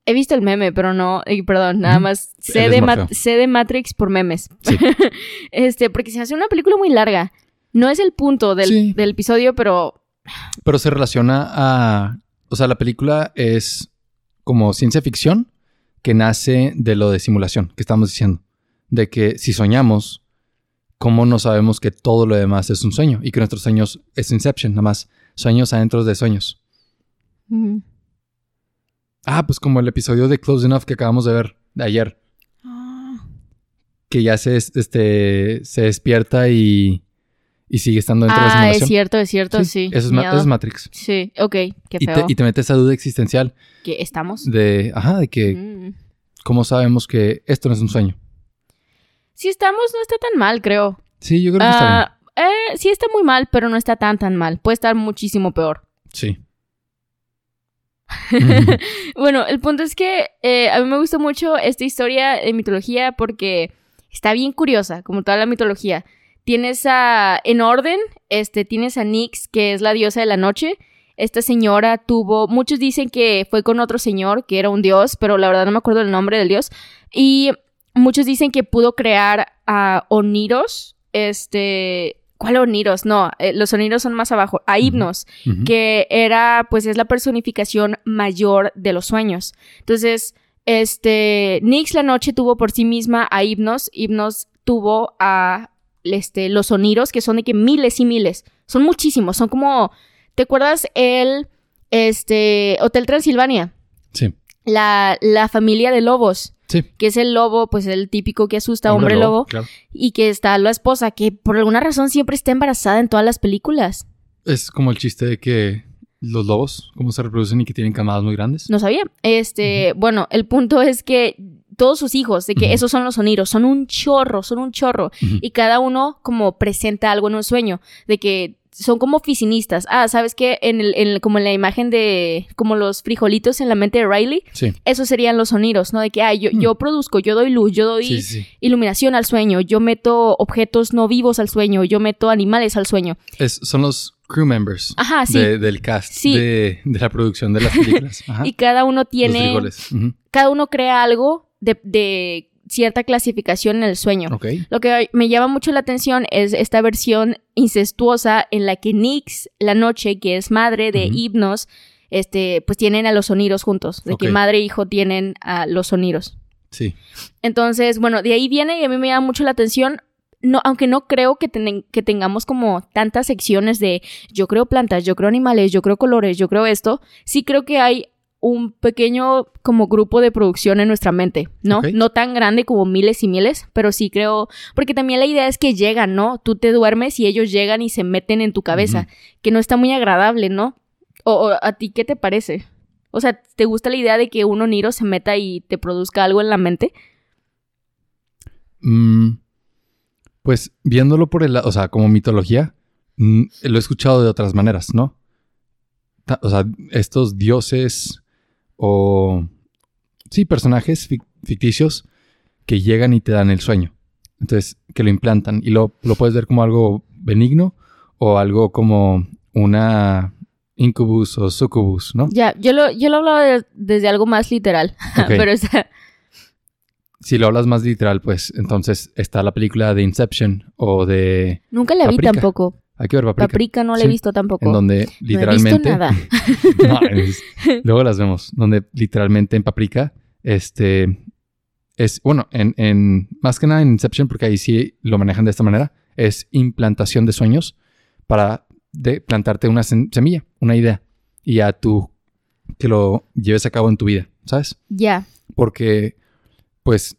He visto el meme, pero no, perdón, nada más sé de, Matrix por memes. este, porque se hace una película muy larga. No es el punto del, del, episodio, pero... Pero se relaciona a... O sea, la película es como ciencia ficción que nace de lo de simulación que estamos diciendo. De que si soñamos, ¿cómo no sabemos que todo lo demás es un sueño? Y que nuestros sueños es Inception, nada más. Sueños adentro de sueños. Ah, pues como el episodio de Close Enough que acabamos de ver de ayer. Ah. Que ya se, este, se despierta y, y sigue estando dentro de la simulación. Ah, es cierto, es cierto, sí. Eso, es Matrix. Sí, ok, qué y Te, y te mete esa duda existencial. ¿Que estamos? De, ajá, de que, mm. ¿cómo sabemos que esto no es un sueño? Si estamos, no está tan mal, creo. Sí, yo creo que está bien. Ah, eh, sí está muy mal, pero no está tan, tan mal. Puede estar muchísimo peor. Sí. bueno, el punto es que eh, a mí me gusta mucho esta historia de mitología porque está bien curiosa, como toda la mitología. Tienes a, en orden, este, tienes a Nix, que es la diosa de la noche. Esta señora tuvo, muchos dicen que fue con otro señor, que era un dios, pero la verdad no me acuerdo el nombre del dios. Y muchos dicen que pudo crear a Oniros, este, ¿Cuál Oniros? No, eh, los Oniros son más abajo. A Hipnos, que era, pues es la personificación mayor de los sueños. Entonces, este, Nix la noche tuvo por sí misma a Hipnos. Hipnos tuvo a este, los Oniros, que son de que miles y miles. Son muchísimos, son como, ¿te acuerdas el, este, Hotel Transilvania? Sí. La, la familia de lobos. Que es el lobo, pues el típico que asusta, hombre, lobo. Y que está la esposa, que por alguna razón siempre está embarazada en todas las películas. Es como el chiste de que los lobos, cómo se reproducen y que tienen camadas muy grandes. No sabía. Este, bueno, el punto es que todos sus hijos, de que esos son los sonidos, son un chorro, son un chorro. Y cada uno como presenta algo en un sueño, de que son como oficinistas. Ah, ¿sabes qué? En el, como en la imagen de como los frijolitos en la mente de Riley, sí. esos serían los sonidos, ¿no? De que, ah, yo, yo mm. produzco, yo doy luz, yo doy iluminación al sueño, yo meto objetos no vivos al sueño, yo meto animales al sueño. Es, son los crew members Ajá, sí. del cast de, la producción de las películas. y cada uno tiene... Cada uno crea algo de cierta clasificación en el sueño. Lo que me llama mucho la atención es esta versión incestuosa en la que Nix, la noche, que es madre de Hipnos, este, pues tienen a los sonidos juntos, de que madre e hijo tienen a los sonidos. Sí. Entonces, bueno, de ahí viene y a mí me llama mucho la atención. No, aunque no creo que, que tengamos como tantas secciones de yo creo plantas, yo creo animales, yo creo colores, yo creo esto, sí creo que hay un pequeño como grupo de producción en nuestra mente, ¿no? No tan grande como miles y miles, pero sí creo, porque también la idea es que llegan, ¿no? Tú te duermes y ellos llegan y se meten en tu cabeza, que no está muy agradable, ¿no? O, a ti qué te parece? O sea, ¿te gusta la idea de que un oniro se meta y te produzca algo en la mente? Mm, pues viéndolo por el, o sea, como mitología, mm, lo he escuchado de otras maneras, ¿no? O sea, estos dioses o sí, personajes ficticios que llegan y te dan el sueño. Entonces, que lo implantan y lo, lo puedes ver como algo benigno o algo como una incubus o succubus, ¿no? Ya, yo lo, yo lo hablaba desde algo más literal, pero Si lo hablas más literal, pues entonces está la película de Inception o de... Nunca la vi tampoco. Hay que ver Paprika. Paprika no la he visto tampoco. En donde literalmente. No he visto nada. luego las vemos. Donde literalmente en Paprika, este. Es, bueno, en, en, más que nada en Inception, porque ahí sí lo manejan de esta manera, es implantación de sueños para de plantarte una semilla, una idea, y ya tú que lo lleves a cabo en tu vida, ¿sabes? Ya. Porque, pues,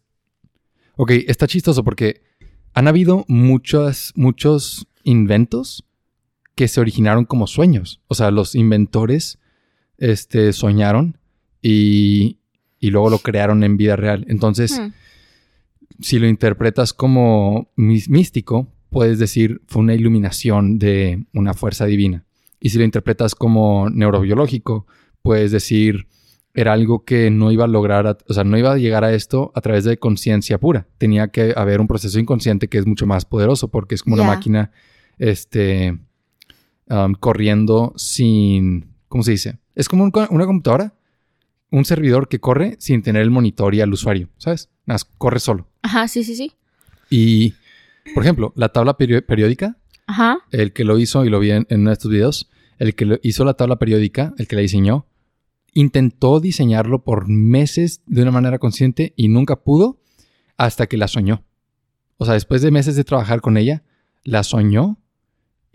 ok, está chistoso porque han habido muchos, muchos inventos que se originaron como sueños. O sea, los inventores este, soñaron y, y luego lo crearon en vida real. Entonces, hmm. si lo interpretas como místico, puedes decir fue una iluminación de una fuerza divina. Y si lo interpretas como neurobiológico, puedes decir era algo que no iba a lograr, o sea, no iba a llegar a esto a través de conciencia pura. Tenía que haber un proceso inconsciente que es mucho más poderoso porque es como una máquina este, um, corriendo sin, ¿cómo se dice? Es como una computadora, un servidor que corre sin tener el monitor y al usuario, ¿sabes? Nada, corre solo. Ajá, sí, sí, sí. Y, por ejemplo, la tabla periódica, Ajá. el que lo hizo, y lo vi en, uno de estos videos, el que hizo la tabla periódica, el que la diseñó, intentó diseñarlo por meses de una manera consciente y nunca pudo hasta que la soñó. O sea, después de meses de trabajar con ella, la soñó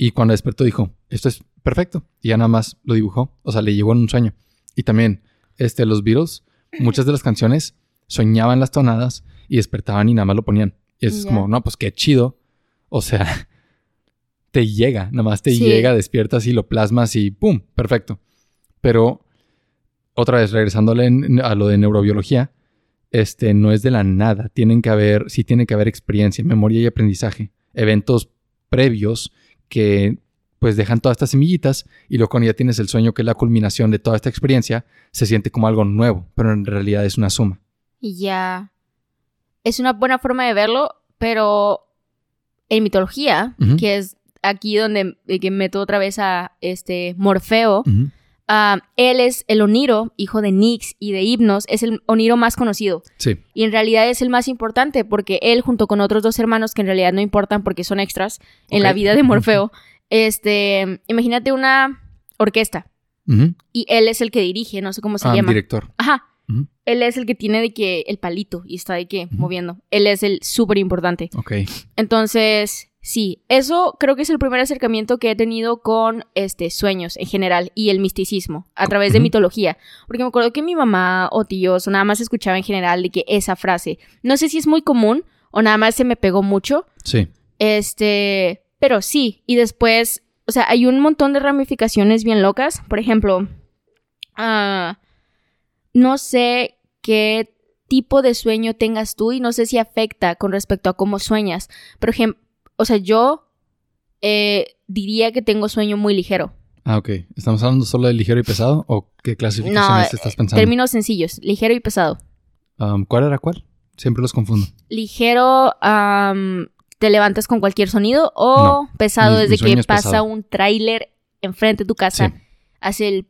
y cuando despertó dijo, esto es perfecto. Y ya nada más lo dibujó. O sea, le llegó en un sueño. Y también, este, los Beatles, muchas de las canciones soñaban las tonadas y despertaban y nada más lo ponían. Y es como, no, pues qué chido. O sea, te llega, nada más te llega, despiertas y lo plasmas y ¡pum! Perfecto. Pero, otra vez, regresando a lo de neurobiología, este, no es de la nada. Tienen que haber, sí tiene que haber experiencia, memoria y aprendizaje. Eventos previos que pues dejan todas estas semillitas y luego cuando ya tienes el sueño que es la culminación de toda esta experiencia, se siente como algo nuevo, pero en realidad es una suma. Y ya. Es una buena forma de verlo, pero en mitología, que es aquí donde que meto otra vez a este Morfeo, ah, él es el Oniro, hijo de Nix y de Hipnos, es el Oniro más conocido. Sí. Y en realidad es el más importante porque él, junto con otros dos hermanos que en realidad no importan porque son extras en la vida de Morfeo, este, imagínate una orquesta. Y él es el que dirige, no sé cómo se ah, llama. director. Ajá. Él es el que tiene de que el palito y está de que moviendo. Él es el súper importante. Ok. Entonces, sí, eso creo que es el primer acercamiento que he tenido con este sueños en general y el misticismo a través de mitología. Porque me acuerdo que mi mamá o tíos nada más escuchaba en general de que esa frase. No sé si es muy común o nada más se me pegó mucho. Sí. Este, pero sí, y después, o sea, hay un montón de ramificaciones bien locas. Por ejemplo, ah, no sé qué tipo de sueño tengas tú y no sé si afecta con respecto a cómo sueñas. Por ejemplo, o sea, yo eh, diría que tengo sueño muy ligero. Ah, ok. ¿Estamos hablando solo de ligero y pesado o qué clasificaciones estás pensando? Términos sencillos, ligero y pesado. ¿Cuál era cuál? Siempre los confundo. Ligero, te levantas con cualquier sonido o pesado desde que pasa un tráiler enfrente de tu casa, hace el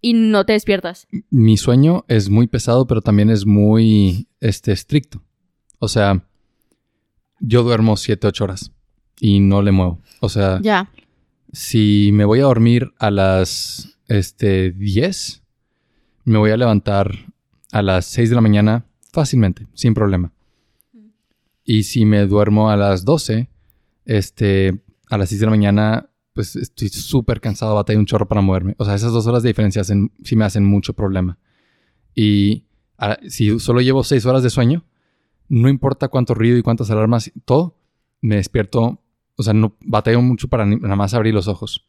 y no te despiertas. Mi sueño es muy pesado, pero también es muy este, estricto. O sea, yo duermo 7, 8 horas y no le muevo. O sea, ya. si me voy a dormir a las este, 10, me voy a levantar a las 6 de la mañana fácilmente, sin problema. Y si me duermo a las 12, este, a las 6 de la mañana, pues estoy súper cansado, batalla un chorro para moverme. O sea, esas dos horas de diferencia hacen, sí me hacen mucho problema. Y ah, si solo llevo 6 horas de sueño, no importa cuánto ruido y cuántas alarmas, todo, me despierto, o sea, no batallo mucho para nada más abrir los ojos.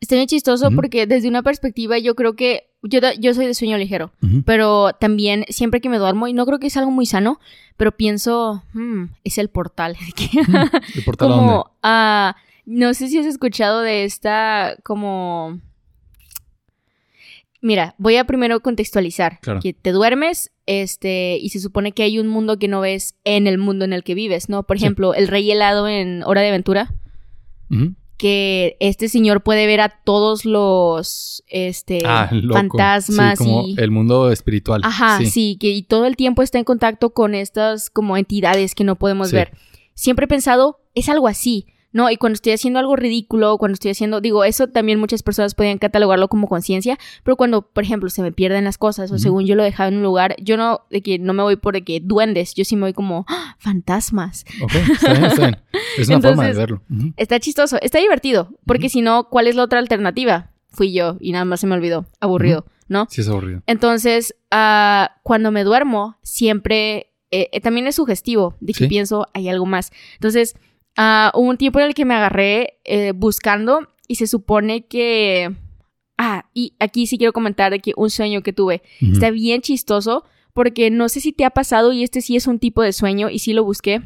Está bien chistoso porque desde una perspectiva yo creo que yo, yo soy de sueño ligero, pero también siempre que me duermo, y no creo que es algo muy sano, pero pienso, hmm, es el portal. ¿El portal como, uh, no sé si has escuchado de esta como... Mira, voy a primero contextualizar. Que te duermes, este, y se supone que hay un mundo que no ves en el mundo en el que vives, ¿no? Por ejemplo, el rey helado en Hora de Aventura que este señor puede ver a todos los este ah, fantasmas como el mundo espiritual. Ajá, sí. que y todo el tiempo está en contacto con estas como entidades que no podemos ver. Siempre he pensado, es algo así. ¿No? Y cuando estoy haciendo algo ridículo, cuando estoy haciendo, digo, eso también muchas personas podrían catalogarlo como conciencia, pero cuando, por ejemplo, se me pierden las cosas o según yo lo he dejado en un lugar, yo no, de que no me voy por de que duendes, yo sí me voy como ¡Ah! fantasmas. Ok, está bien, está bien. Es una forma de verlo. Está chistoso, está divertido, porque si no, ¿cuál es la otra alternativa? Fui yo y nada más se me olvidó. Aburrido, ¿no? Sí, es aburrido. Entonces, uh, cuando me duermo, siempre eh, eh, también es sugestivo de que pienso hay algo más. Entonces, uh, hubo un tiempo en el que me agarré eh, buscando y se supone que... Ah, y aquí sí quiero comentar de que un sueño que tuve está bien chistoso porque no sé si te ha pasado y este sí es un tipo de sueño y sí lo busqué.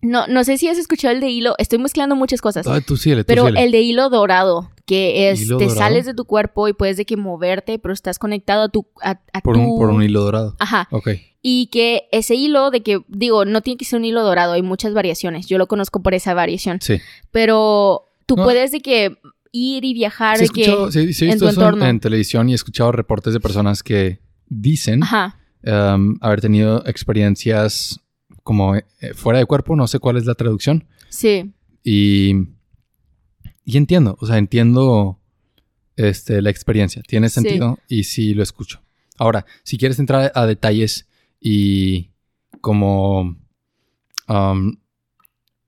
No, no sé si has escuchado el de hilo. Estoy mezclando muchas cosas. Ah, tú tú pero el de hilo dorado, que es, te sales de tu cuerpo y puedes de que moverte, pero estás conectado a tu... A, por, Un, por un hilo dorado. Ajá. Ok. Y que ese hilo de que, digo, no tiene que ser un hilo dorado, hay muchas variaciones. Yo lo conozco por esa variación. Sí. Pero tú puedes de que ir y viajar de que en tu entorno. En, televisión y he escuchado reportes de personas que dicen um, haber tenido experiencias como eh, fuera de cuerpo, no sé cuál es la traducción. Sí. Y, y entiendo, o sea, entiendo este, la experiencia, tiene sentido y sí lo escucho. Ahora, si quieres entrar a detalles y como um,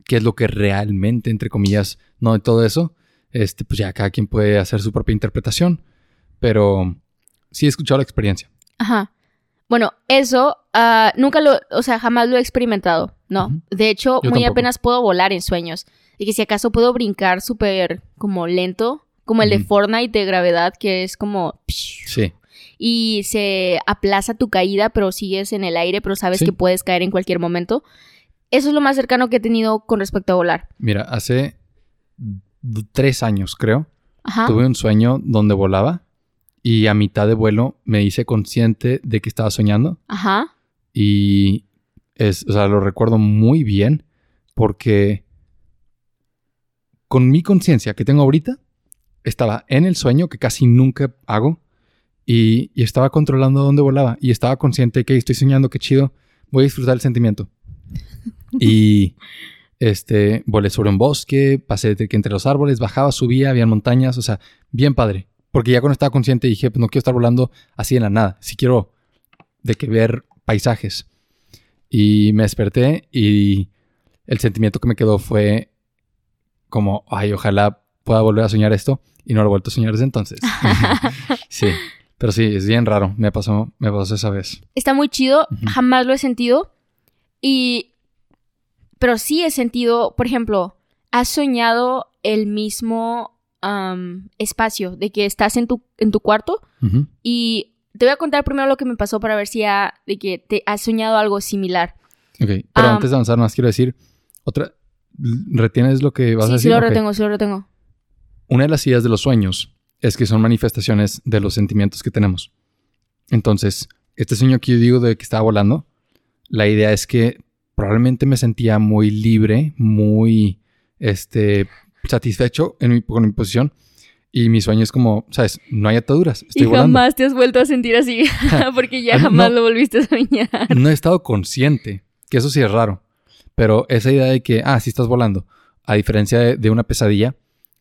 qué es lo que realmente, entre comillas, no de todo eso, este, pues ya cada quien puede hacer su propia interpretación, pero sí he escuchado la experiencia. Ajá. Bueno, eso uh, nunca lo, o sea, jamás lo he experimentado, ¿no? De hecho, muy apenas puedo volar en sueños. Y que si acaso puedo brincar súper como lento, como el de Fortnite de gravedad, que es como... Sí y se aplaza tu caída, pero sigues en el aire, pero sabes que puedes caer en cualquier momento. Eso es lo más cercano que he tenido con respecto a volar. Mira, hace tres años, creo, tuve un sueño donde volaba y a mitad de vuelo me hice consciente de que estaba soñando. Ajá. Y es, o sea, lo recuerdo muy bien porque con mi conciencia que tengo ahorita, estaba en el sueño que casi nunca hago y, estaba controlando dónde volaba y estaba consciente que estoy soñando, qué chido, voy a disfrutar el sentimiento. y este, volé sobre un bosque, pasé de que entre los árboles, bajaba, subía, había montañas, o sea, bien padre. Porque ya cuando estaba consciente dije, pues no quiero estar volando así en la nada, si quiero de que ver paisajes. Y me desperté y el sentimiento que me quedó fue como, ay, ojalá pueda volver a soñar esto y no lo he vuelto a soñar desde entonces. sí. Pero sí, es bien raro. Me pasó, me pasó esa vez. Está muy chido. Jamás lo he sentido. Y. Pero sí he sentido, por ejemplo, has soñado el mismo espacio de que estás en tu, en tu cuarto. Y te voy a contar primero lo que me pasó para ver si ha, de que te has soñado algo similar. Ok, pero antes de avanzar más, quiero decir, otra, ¿retienes lo que vas a decir? Sí, lo retengo, sí lo retengo. Una de las ideas de los sueños es que son manifestaciones de los sentimientos que tenemos. Entonces, este sueño que yo digo de que estaba volando, la idea es que probablemente me sentía muy libre, muy este, satisfecho en mi, con mi posición. Y mi sueño es como, ¿sabes? No hay ataduras. Estoy y jamás te has vuelto a sentir así, porque ya ah, jamás lo volviste a soñar. No he estado consciente Que eso sí es raro. Pero esa idea de que, ah, sí estás volando, a diferencia de, una pesadilla,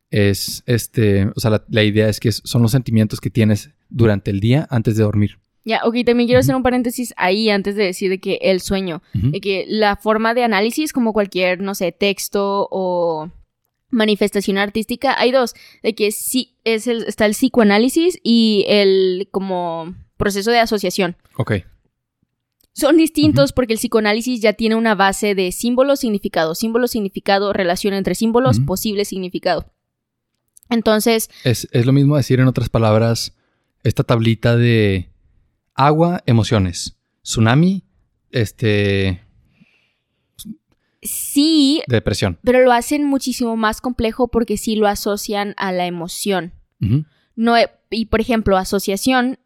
es este, o sea, la, idea es que son los sentimientos que tienes durante el día antes de dormir. Ya, ok, también quiero hacer un paréntesis ahí antes de decir de que el sueño, de que la forma de análisis, como cualquier, no sé, texto o manifestación artística, hay dos, de que sí es el, está el psicoanálisis y el como proceso de asociación. Ok. Son distintos porque el psicoanálisis ya tiene una base de símbolo, significado, símbolo, significado, relación entre símbolos, posible significado. Entonces... Es, es lo mismo decir en otras palabras esta tablita de agua, emociones, tsunami, este, Sí. Depresión. Pero lo hacen muchísimo más complejo porque sí lo asocian a la emoción. No, y por ejemplo, asociación.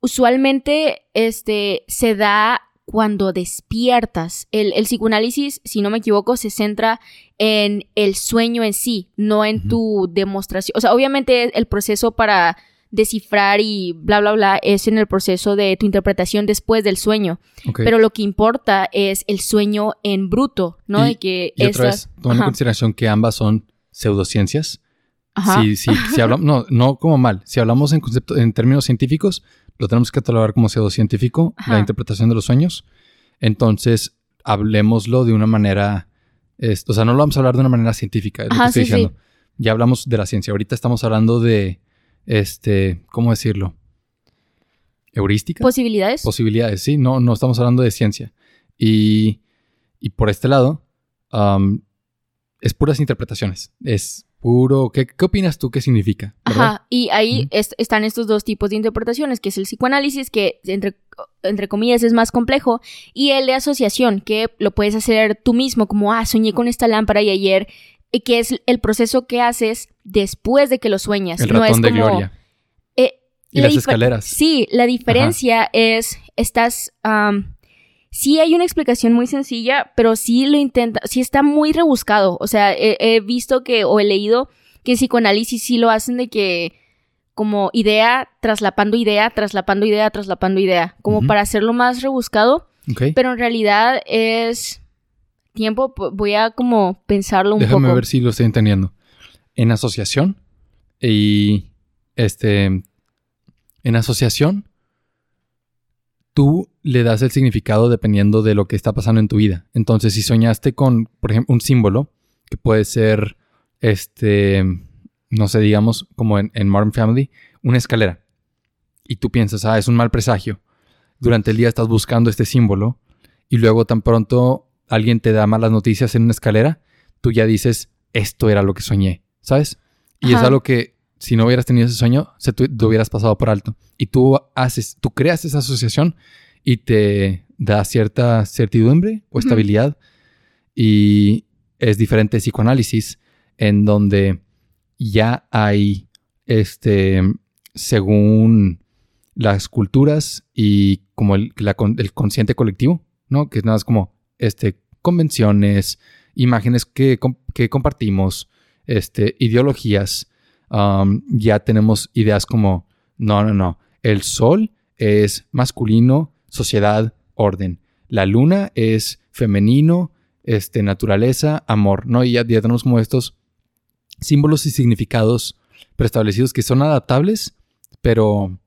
usualmente este, se da cuando despiertas. El, psicoanálisis, si no me equivoco, se centra en el sueño en sí, no en tu demostración. O sea, obviamente el proceso para descifrar y bla, bla, bla, es en el proceso de tu interpretación después del sueño. Pero lo que importa es el sueño en bruto, ¿no? Y, que y otra vez, tomando en consideración que ambas son pseudociencias. Ajá. Si, si, si hablamos, no, no como mal. Si hablamos en concepto, en términos científicos, lo tenemos que catalogar como pseudocientífico, la interpretación de los sueños. Entonces, hablemoslo de una manera, o sea, no lo vamos a hablar de una manera científica, es lo que estoy diciendo. Ya hablamos de la ciencia. Ahorita estamos hablando de este, ¿cómo decirlo? ¿Heurística? ¿Posibilidades? Posibilidades, sí, no, no estamos hablando de ciencia. Y, y por este lado, es puras interpretaciones. Es puro. ¿Qué, qué opinas tú qué significa? Ajá, y ahí están estos dos tipos de interpretaciones, que es el psicoanálisis, que entre, entre comillas es más complejo, y el de asociación, que lo puedes hacer tú mismo, como, ah, soñé con esta lámpara y ayer que es el proceso que haces después de que lo sueñas. El ratón de gloria. Eh, y las escaleras. Sí, la diferencia es, estás... sí hay una explicación muy sencilla, pero sí lo intenta, sí está muy rebuscado. O sea, he, visto que, o he leído que en psicoanálisis sí lo hacen de que como idea, traslapando idea, traslapando idea, traslapando idea, como para hacerlo más rebuscado. Pero en realidad es tiempo, voy a como pensarlo un poco. Déjame ver si lo estoy entendiendo. En asociación y este en asociación tú le das el significado dependiendo de lo que está pasando en tu vida. Entonces, si soñaste con, por ejemplo, un símbolo que puede ser este no sé, digamos, como en, en Modern Family, una escalera. Y tú piensas, ah, es un mal presagio. Durante el día estás buscando este símbolo y luego tan pronto alguien te da malas noticias en una escalera, tú ya dices, esto era lo que soñé, ¿sabes? Y es algo que si no hubieras tenido ese sueño, se te, hubieras pasado por alto. Y tú haces, tú creas esa asociación y te da cierta certidumbre o estabilidad. Y es diferente psicoanálisis en donde ya hay, este, según las culturas y como el, el consciente colectivo, ¿no? Que es nada más como, este, convenciones, imágenes que, compartimos, este, ideologías. Um, ya tenemos ideas como, no, no, no, el sol es masculino, sociedad, orden. La luna es femenino, este, naturaleza, amor, ¿no? Y ya, ya tenemos como estos símbolos y significados preestablecidos que son adaptables, pero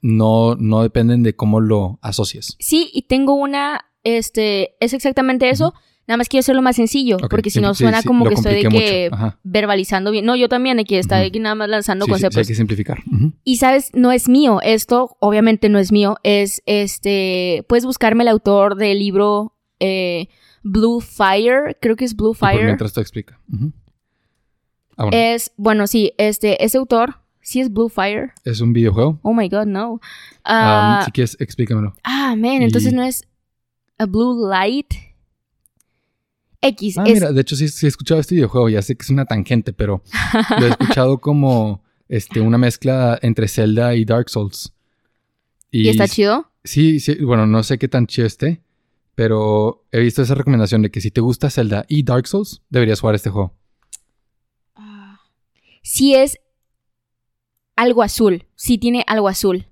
no, no dependen de cómo lo asocias. Sí, y tengo una este, es exactamente eso. Nada más quiero hacerlo más sencillo, porque si no suena como que estoy de que verbalizando bien. No, yo también aquí está aquí nada más lanzando conceptos. hay que simplificar. Y sabes, no es mío. Esto, obviamente, no es mío. Es este. Puedes buscarme el autor del libro eh, Blue Fire. Creo que es Blue Fire. mientras te explica. Ah, es, bueno, sí, este, ese autor. Sí es Blue Fire. ¿Es un videojuego? Oh my god, no. Ah, si quieres, explícamelo. Ah, man, entonces no es a Blue Light. X. Ah, mira, de hecho sí, he escuchado este videojuego, ya sé que es una tangente, pero lo he escuchado como este, una mezcla entre Zelda y Dark Souls. ¿Y, está chido? Sí, sí, bueno, no sé qué tan chido esté, pero he visto esa recomendación de que si te gusta Zelda y Dark Souls, deberías jugar este juego. Sí es algo azul, sí tiene algo azul.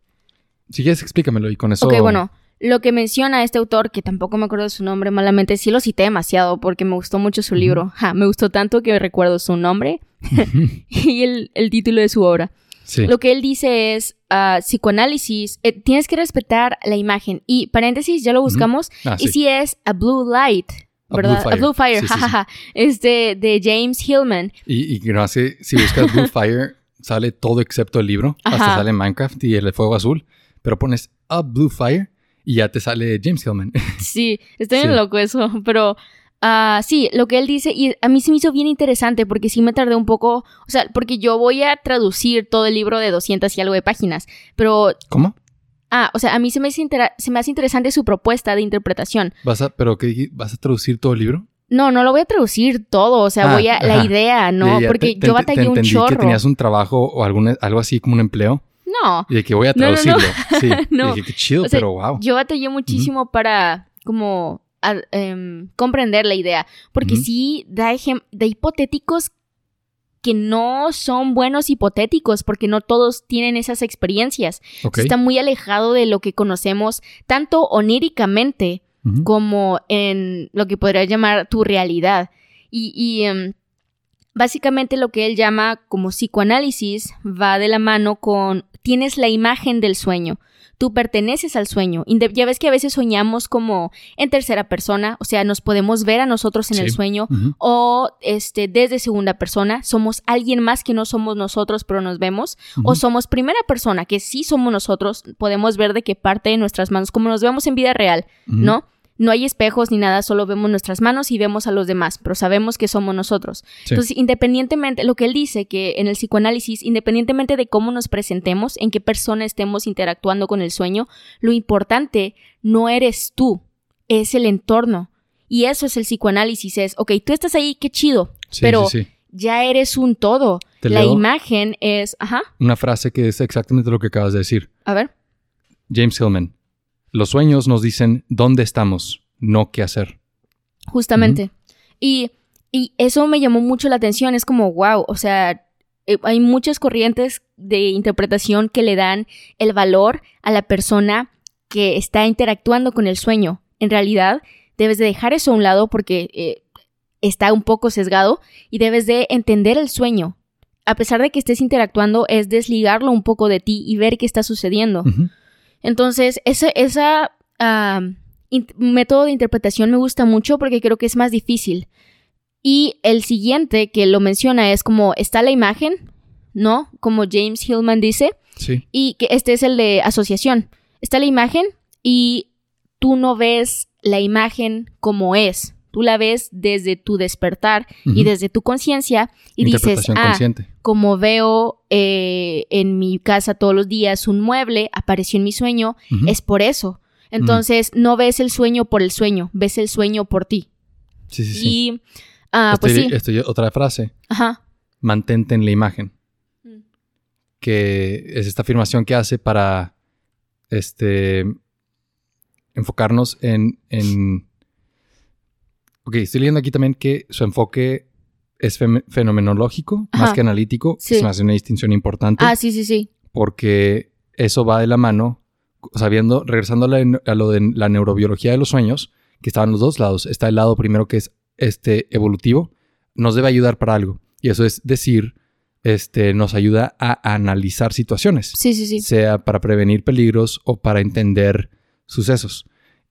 Si quieres, explícamelo y con eso... Ok, bueno, lo que menciona este autor, que tampoco me acuerdo de su nombre malamente, sí lo cité demasiado porque me gustó mucho su libro. me gustó tanto que recuerdo su nombre y el, título de su obra. Lo que él dice es uh, psicoanálisis, eh, tienes que respetar la imagen. Y paréntesis, ya lo buscamos. Ah, y si es a blue light, ¿verdad? A Blue Fire, jajaja. es de, James Hillman. Y, y no sé, si buscas Blue Fire, sale todo excepto el libro. Hasta sale Minecraft y el fuego azul. Pero pones a Blue Fire y ya te sale James Hillman. Sí, estoy bien loco eso, pero uh, sí, lo que él dice, y a mí se me hizo bien interesante porque sí me tardé un poco, o sea, porque yo voy a traducir todo el libro de 200 y algo de páginas, pero... ¿Cómo? Ah, o sea, a mí se me, hace se me hace interesante su propuesta de interpretación. ¿Vas a, pero qué, vas a traducir todo el libro? No, no lo voy a traducir todo, o sea, ah, voy a la idea, ¿no? Porque yo batallé un chorro. que tenías un trabajo o algún, algo así como un empleo. No. Y de que voy a traducirlo. Sí. no. qué chido, pero wow. Yo batallé muchísimo para como em, comprender la idea. Porque sí da, da hipotéticos que no son buenos hipotéticos, porque no todos tienen esas experiencias. Está muy alejado de lo que conocemos, tanto oníricamente como en lo que podría llamar tu realidad. Y, em, básicamente lo que él llama como psicoanálisis va de la mano con tienes la imagen del sueño. Tú perteneces al sueño. Ya ves que a veces soñamos como en tercera persona, o sea, nos podemos ver a nosotros en el sueño o este desde segunda persona, somos alguien más que no somos nosotros, pero nos vemos, o somos primera persona, que sí somos nosotros, podemos ver de qué parte de nuestras manos, como nos vemos en vida real, ¿no? No hay espejos ni nada, solo vemos nuestras manos y vemos a los demás, pero sabemos que somos nosotros. Entonces, independientemente, lo que él dice, que en el psicoanálisis, independientemente de cómo nos presentemos, en qué persona estemos interactuando con el sueño, lo importante no eres tú, es el entorno. Y eso es el psicoanálisis, es, ok, tú estás ahí, qué chido, pero ya eres un todo. La imagen es, ajá. Una frase que es exactamente lo que acabas de decir. A ver. James Hillman. Los sueños nos dicen dónde estamos, no qué hacer. Justamente. y, eso me llamó mucho la atención. Es como, wow, o sea, eh, hay muchas corrientes de interpretación que le dan el valor a la persona que está interactuando con el sueño. En realidad, debes de dejar eso a un lado porque eh, está un poco sesgado y debes de entender el sueño. A pesar de que estés interactuando, es desligarlo un poco de ti y ver qué está sucediendo. Entonces, ese esa método de interpretación me gusta mucho porque creo que es más difícil. Y el siguiente que lo menciona es como está la imagen, ¿no? Como James Hillman dice. Sí. Y que este es el de asociación. Está la imagen y tú no ves la imagen como es tú la ves desde tu despertar y desde tu conciencia y dices, ah, como veo eh, en mi casa todos los días un mueble, apareció en mi sueño, es por eso. Entonces, no ves el sueño por el sueño, ves el sueño por ti. Sí, sí, sí. Y, ah, pues sí. Estoy, otra frase. Ajá. Mantente en la imagen. Mm. Que es esta afirmación que hace para, este, enfocarnos en Ok, estoy leyendo aquí también que su enfoque es fenomenológico más que analítico. Sí. Se me hace una distinción importante. Ah, sí, sí, sí. Porque eso va de la mano, sabiendo, regresando a, lo de la neurobiología de los sueños, que estaban los dos lados. Está el lado primero que es este evolutivo, nos debe ayudar para algo. Y eso es decir, este, nos ayuda a analizar situaciones. Sí, sí, sí. Sea para prevenir peligros o para entender sucesos.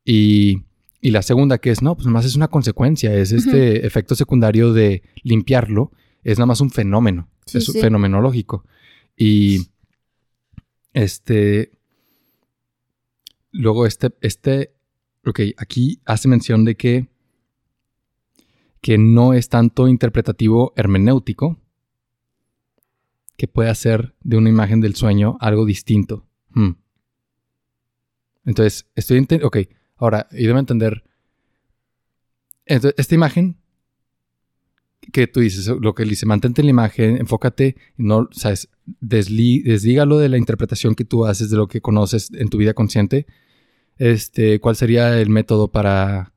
Y y la segunda que es, no, pues nada más es una consecuencia, es este efecto secundario de limpiarlo, es nada más un fenómeno, es fenomenológico. Y este, luego este, este, ok, aquí hace mención de que, que no es tanto interpretativo hermenéutico, que puede hacer de una imagen del sueño algo distinto. Hmm. Entonces, estoy entendiendo, ok, Ahora, y debo entender, esta imagen que tú dices, lo que él dice, mantente en la imagen, enfócate, no, sabes, desdígalo de la interpretación que tú haces de lo que conoces en tu vida consciente. Este, ¿cuál sería el método para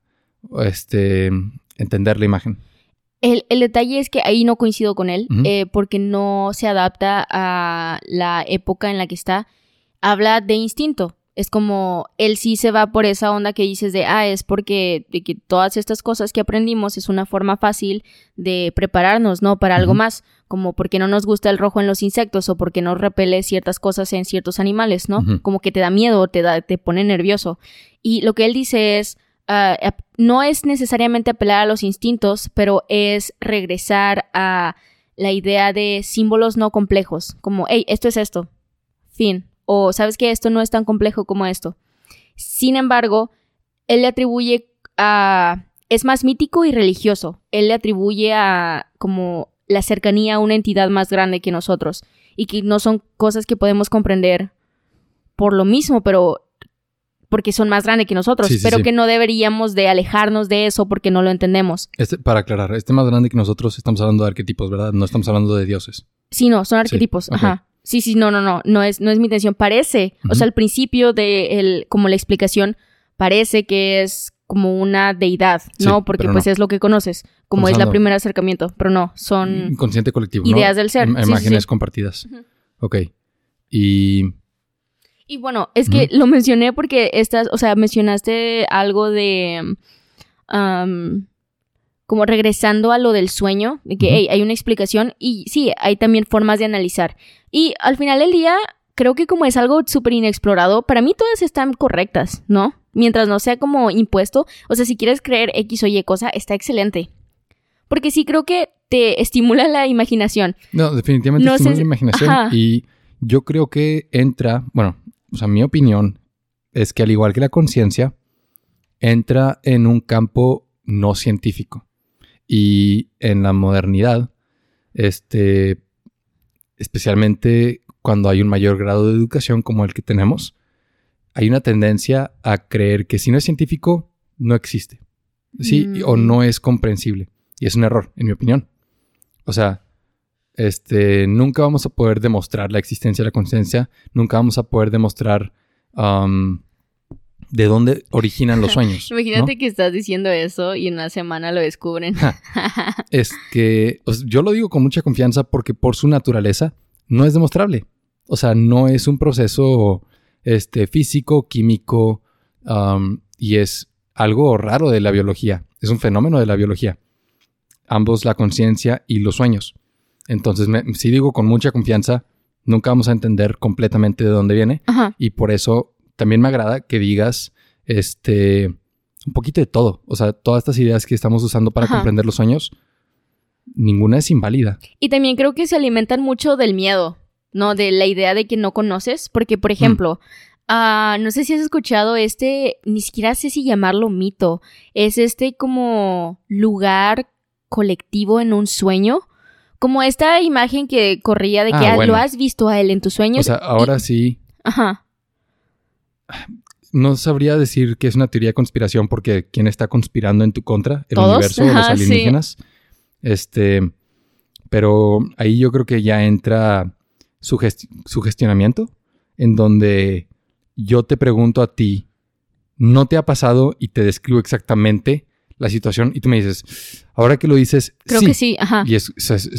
este, entender la imagen? El, detalle es que ahí no coincido con él, eh, porque no se adapta a la época en la que está. Habla de instinto es como él sí se va por esa onda que dices de, ah, es porque de que todas estas cosas que aprendimos es una forma fácil de prepararnos, ¿no? Para algo más, como porque no nos gusta el rojo en los insectos o porque no repele ciertas cosas en ciertos animales, ¿no? Como que te da miedo, te, da, te pone nervioso. Y lo que él dice es, ah, no es necesariamente apelar a los instintos, pero es regresar a la idea de símbolos no complejos, como, hey, esto es esto, fin, o sabes que esto no es tan complejo como esto. Sin embargo, él le atribuye a... es más mítico y religioso. Él le atribuye a como la cercanía a una entidad más grande que nosotros y que no son cosas que podemos comprender por lo mismo, pero porque son más grandes que nosotros, pero que no deberíamos de alejarnos de eso porque no lo entendemos. Este, para aclarar, este más grande que nosotros estamos hablando de arquetipos, ¿verdad? No estamos hablando de dioses. Sí, no, son arquetipos, ajá. Sí, sí, no, no, no, no es, no es mi intención. Parece, o sea, al principio de el, como la explicación, parece que es como una deidad, ¿no? Porque pues es lo que conoces, como es la primer acercamiento, pero no, son... Inconsciente colectivo, Ideas del ser. imágenes compartidas. Ok. Y... Y bueno, es que lo mencioné porque estás, o sea, mencionaste algo de como regresando a lo del sueño, de que hay una explicación y sí, hay también formas de analizar. Y al final del día, creo que como es algo súper inexplorado, para mí todas están correctas, ¿no? Mientras no sea como impuesto, o sea, si quieres creer X o Y cosa, está excelente. Porque sí creo que te estimula la imaginación. No, definitivamente estimula la imaginación y yo creo que entra, bueno, o sea, mi opinión es que al igual que la conciencia, entra en un campo no científico. Y en la modernidad, este, especialmente cuando hay un mayor grado de educación como el que tenemos, hay una tendencia a creer que si no es científico, no existe. ¿Sí? O mm. no es comprensible. Y es un error, en mi opinión. O sea, este, nunca vamos a poder demostrar la existencia de la conciencia, nunca vamos a poder demostrar um, de dónde originan los sueños. Imagínate que estás diciendo eso y en una semana lo descubren. es que yo lo digo con mucha confianza porque por su naturaleza no es demostrable. O sea, no es un proceso este, físico, químico y es algo raro de la biología. Es un fenómeno de la biología. Ambos la conciencia y los sueños. Entonces, si digo con mucha confianza, nunca vamos a entender completamente de dónde viene. Y por eso también me agrada que digas este un poquito de todo. O sea, todas estas ideas que estamos usando para comprender los sueños, ninguna es inválida. Y también creo que se alimentan mucho del miedo, ¿no? De la idea de que no conoces. Porque, por mm. ejemplo, ah, no sé si has escuchado este, ni siquiera sé si llamarlo mito. Es este como lugar colectivo en un sueño. Como esta imagen que corría de que ah, lo has visto a él en tus sueños. O sea, ahora sí. Ajá no sabría decir que es una teoría de conspiración porque quién está conspirando en tu contra, el universo o los alienígenas. Este, pero ahí yo creo que ya entra su, gestionamiento, en donde yo te pregunto a ti, ¿no te ha pasado y te describo exactamente la situación y tú me dices, ahora que lo dices, creo que sí, ajá. Y es,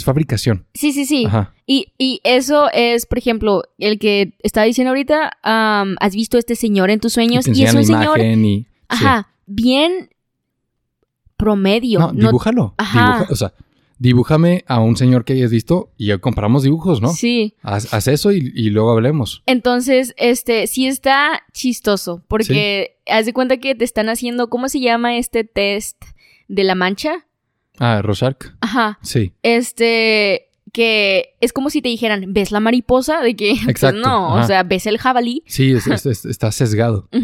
fabricación. Sí, sí, sí. Ajá. Y, y, eso es, por ejemplo, el que está diciendo ahorita, has visto a este señor en tus sueños y, es un señor, y, ajá, bien promedio. No, dibújalo. Ajá. o sea, dibújame a un señor que hayas visto y ya compramos dibujos, ¿no? Sí. Haz, eso y, luego hablemos. Entonces, este, sí está chistoso, porque haz de cuenta que te están haciendo, ¿cómo se llama este test de la mancha? Ah, Rorschach. Ajá. Sí. Este, que es como si te dijeran, ¿ves la mariposa? De que, pues, Exacto, no, o sea, ¿ves el jabalí? Sí, está sesgado.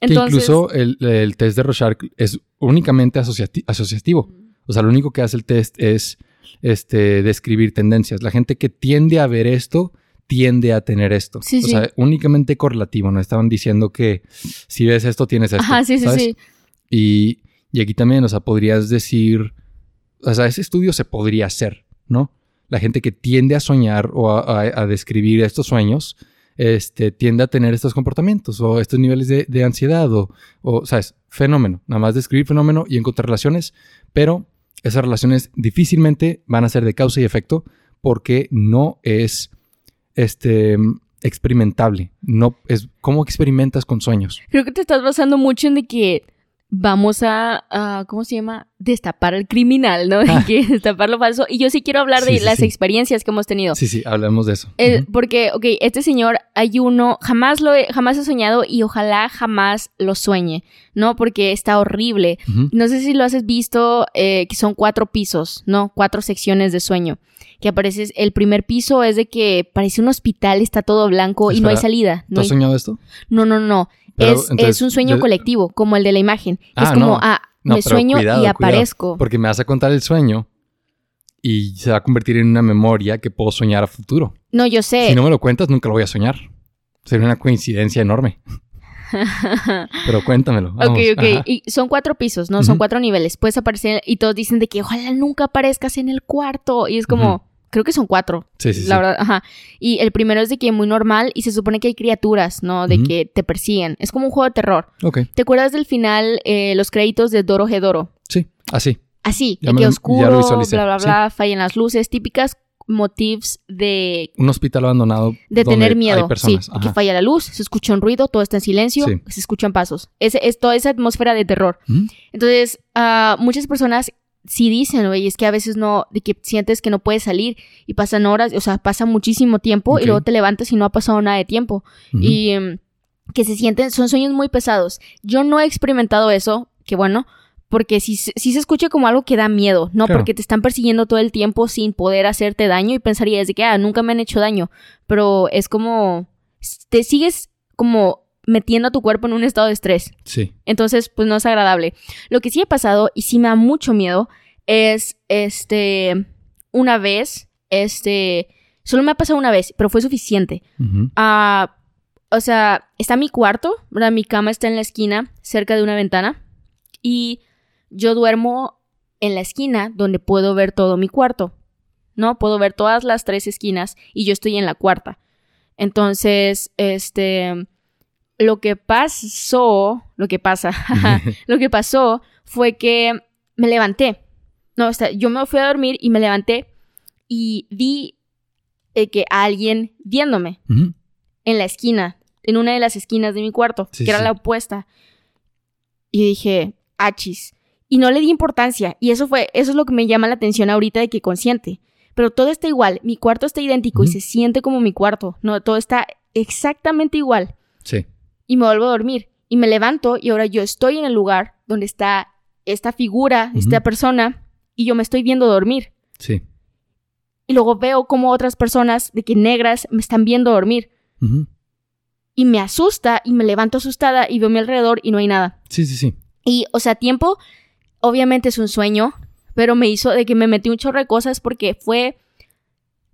Entonces, incluso el, test de Rorschach es únicamente asociativo. O sea, lo único que hace el test es este, describir tendencias. La gente que tiende a ver esto tiende a tener esto. o sea, únicamente correlativo. No estaban diciendo que si ves esto, tienes esto. Ajá, sí, sí, sí. Y, aquí también, o sea, podrías decir, o sea, ese estudio se podría hacer, ¿no? La gente que tiende a soñar o a, describir estos sueños, este, tiende a tener estos comportamientos o estos niveles de, de ansiedad o, o, ¿sabes? Fenómeno. Nada más describir fenómeno y encontrar relaciones, pero esas relaciones difícilmente van a ser de causa y efecto porque no es, este, experimentable. No es cómo experimentas con sueños. Creo que te estás basando mucho en que vamos a, ¿cómo se llama? Destapar al criminal, ¿no? Ah. que destapar lo falso. Y yo sí quiero hablar de las experiencias que hemos tenido. Sí, sí, hablemos de eso. Porque, ok, este señor hay uno, jamás lo he, jamás he soñado y ojalá jamás lo sueñe, ¿no? Porque está horrible. No sé si lo has visto, eh, que son cuatro pisos, ¿no? Cuatro secciones de sueño. Que apareces, el primer piso es de que parece un hospital, está todo blanco y no hay salida. ¿No has soñado esto? No, no, no es, un sueño colectivo, como el de la imagen. es ah, como, ah, me sueño y aparezco. porque me vas a contar el sueño y se va a convertir en una memoria que puedo soñar a futuro. No, yo sé. Si no me lo cuentas, nunca lo voy a soñar. Sería una coincidencia enorme. Pero cuéntamelo. Ok, ok. Y son cuatro pisos, ¿no? Son cuatro niveles. Puedes aparecer y todos dicen de que ojalá nunca aparezcas en el cuarto. Y es como, creo que son cuatro. Sí, sí, la verdad, ajá. Y el primero es de que muy normal y se supone que hay criaturas, ¿no? De que te persiguen. Es como un juego de terror. Ok. ¿Te acuerdas del final, eh, los créditos de Doro Hedoro? Sí, así. Así, de que oscuro, bla, bla, bla, fallan las luces, típicas motifs de... Un hospital abandonado. De tener miedo. sí, que falla la luz, se escucha un ruido, todo está en silencio, se escuchan pasos. Es, es toda esa atmósfera de terror. Entonces, uh, muchas personas sí dicen, güey, es que a veces no, de que sientes que no puedes salir y pasan horas, o sea, pasa muchísimo tiempo y luego te levantas y no ha pasado nada de tiempo. Y em, que se sienten, son sueños muy pesados. Yo no he experimentado eso, que bueno, porque si, si se escucha como algo que da miedo, ¿no? Porque te están persiguiendo todo el tiempo sin poder hacerte daño y pensarías de que, ah, nunca me han hecho daño, pero es como, te sigues como metiendo a tu cuerpo en un estado de estrés. Sí. Entonces, pues no es agradable. Lo que sí ha pasado y sí me da mucho miedo es, este, una vez, este, solo me ha pasado una vez, pero fue suficiente. Ah, o sea, está mi cuarto, ¿verdad? Mi cama está en la esquina, cerca de una ventana, y yo duermo en la esquina donde puedo ver todo mi cuarto, ¿no? Puedo ver todas las tres esquinas y yo estoy en la cuarta. Entonces, este, lo que pasó, lo que pasa, lo que pasó fue que me levanté. No, o sea, yo me fui a dormir y me levanté y vi eh, que alguien viéndome en la esquina, en una de las esquinas de mi cuarto, que era la opuesta. Y dije, achis. Y no le di importancia. Y eso fue, eso es lo que me llama la atención ahorita de que consciente. Pero todo está igual, mi cuarto está idéntico y se siente como mi cuarto. No, todo está exactamente igual. Sí y me vuelvo a dormir. Y me levanto y ahora yo estoy en el lugar donde está esta figura, esta persona, y yo me estoy viendo dormir. Sí. Y luego veo como otras personas de que negras me están viendo dormir. Y me asusta y me levanto asustada y veo mi alrededor y no hay nada. Sí, sí, sí. Y, o sea, tiempo, obviamente es un sueño, pero me hizo de que me metí un chorro de cosas porque fue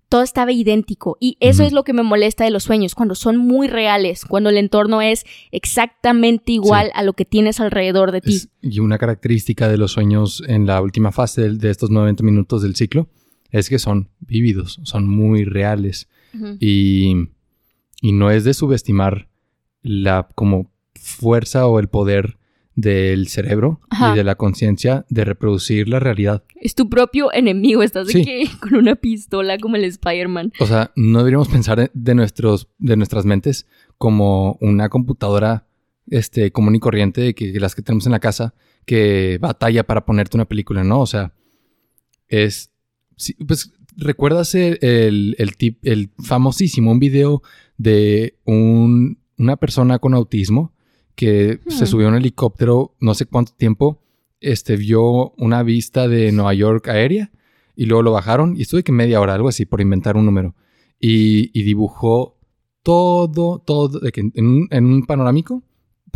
todo estaba idéntico. Y eso es lo que me molesta de los sueños, cuando son muy reales, cuando el entorno es exactamente igual a lo que tienes alrededor de ti. y una característica de los sueños en la última fase de, estos 90 minutos del ciclo es que son vívidos, son muy reales. y, y no es de subestimar la como fuerza o el poder del cerebro y de la conciencia de reproducir la realidad. Es tu propio enemigo, estás aquí con una pistola como el Spider-Man. O sea, no deberíamos pensar de, nuestros, de nuestras mentes como una computadora este, común y corriente que, las que tenemos en la casa que batalla para ponerte una película, ¿no? O sea, es... pues, ¿recuerdas el, el, tip, el famosísimo, un video de un, una persona con autismo que se hmm. subió a un helicóptero no sé cuánto tiempo, este, vio una vista de Nueva York aérea y luego lo bajaron y estuve que media hora, algo así, por inventar un número. Y, dibujó todo, todo, en, un, panorámico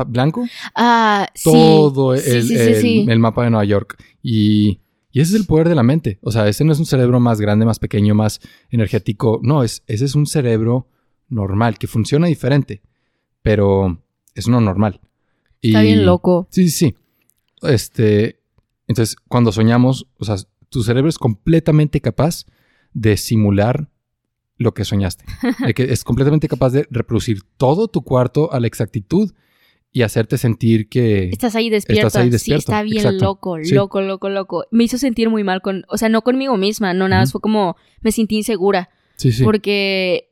blanco, ah, todo el, mapa de Nueva York. Y, y, ese es el poder de la mente. O sea, ese no es un cerebro más grande, más pequeño, más energético. No, es, ese es un cerebro normal, que funciona diferente. Pero es uno normal. Está bien loco. Sí, sí, sí. Este, entonces, cuando soñamos, o sea, tu cerebro es completamente capaz de simular lo que soñaste. que es completamente capaz de reproducir todo tu cuarto a la exactitud y hacerte sentir que estás ahí despierto. Estás ahí despierto. Sí, está bien loco, loco, loco, loco. Me hizo sentir muy mal con, o sea, no conmigo misma, no nada, fue como me sentí insegura. Sí, sí. Porque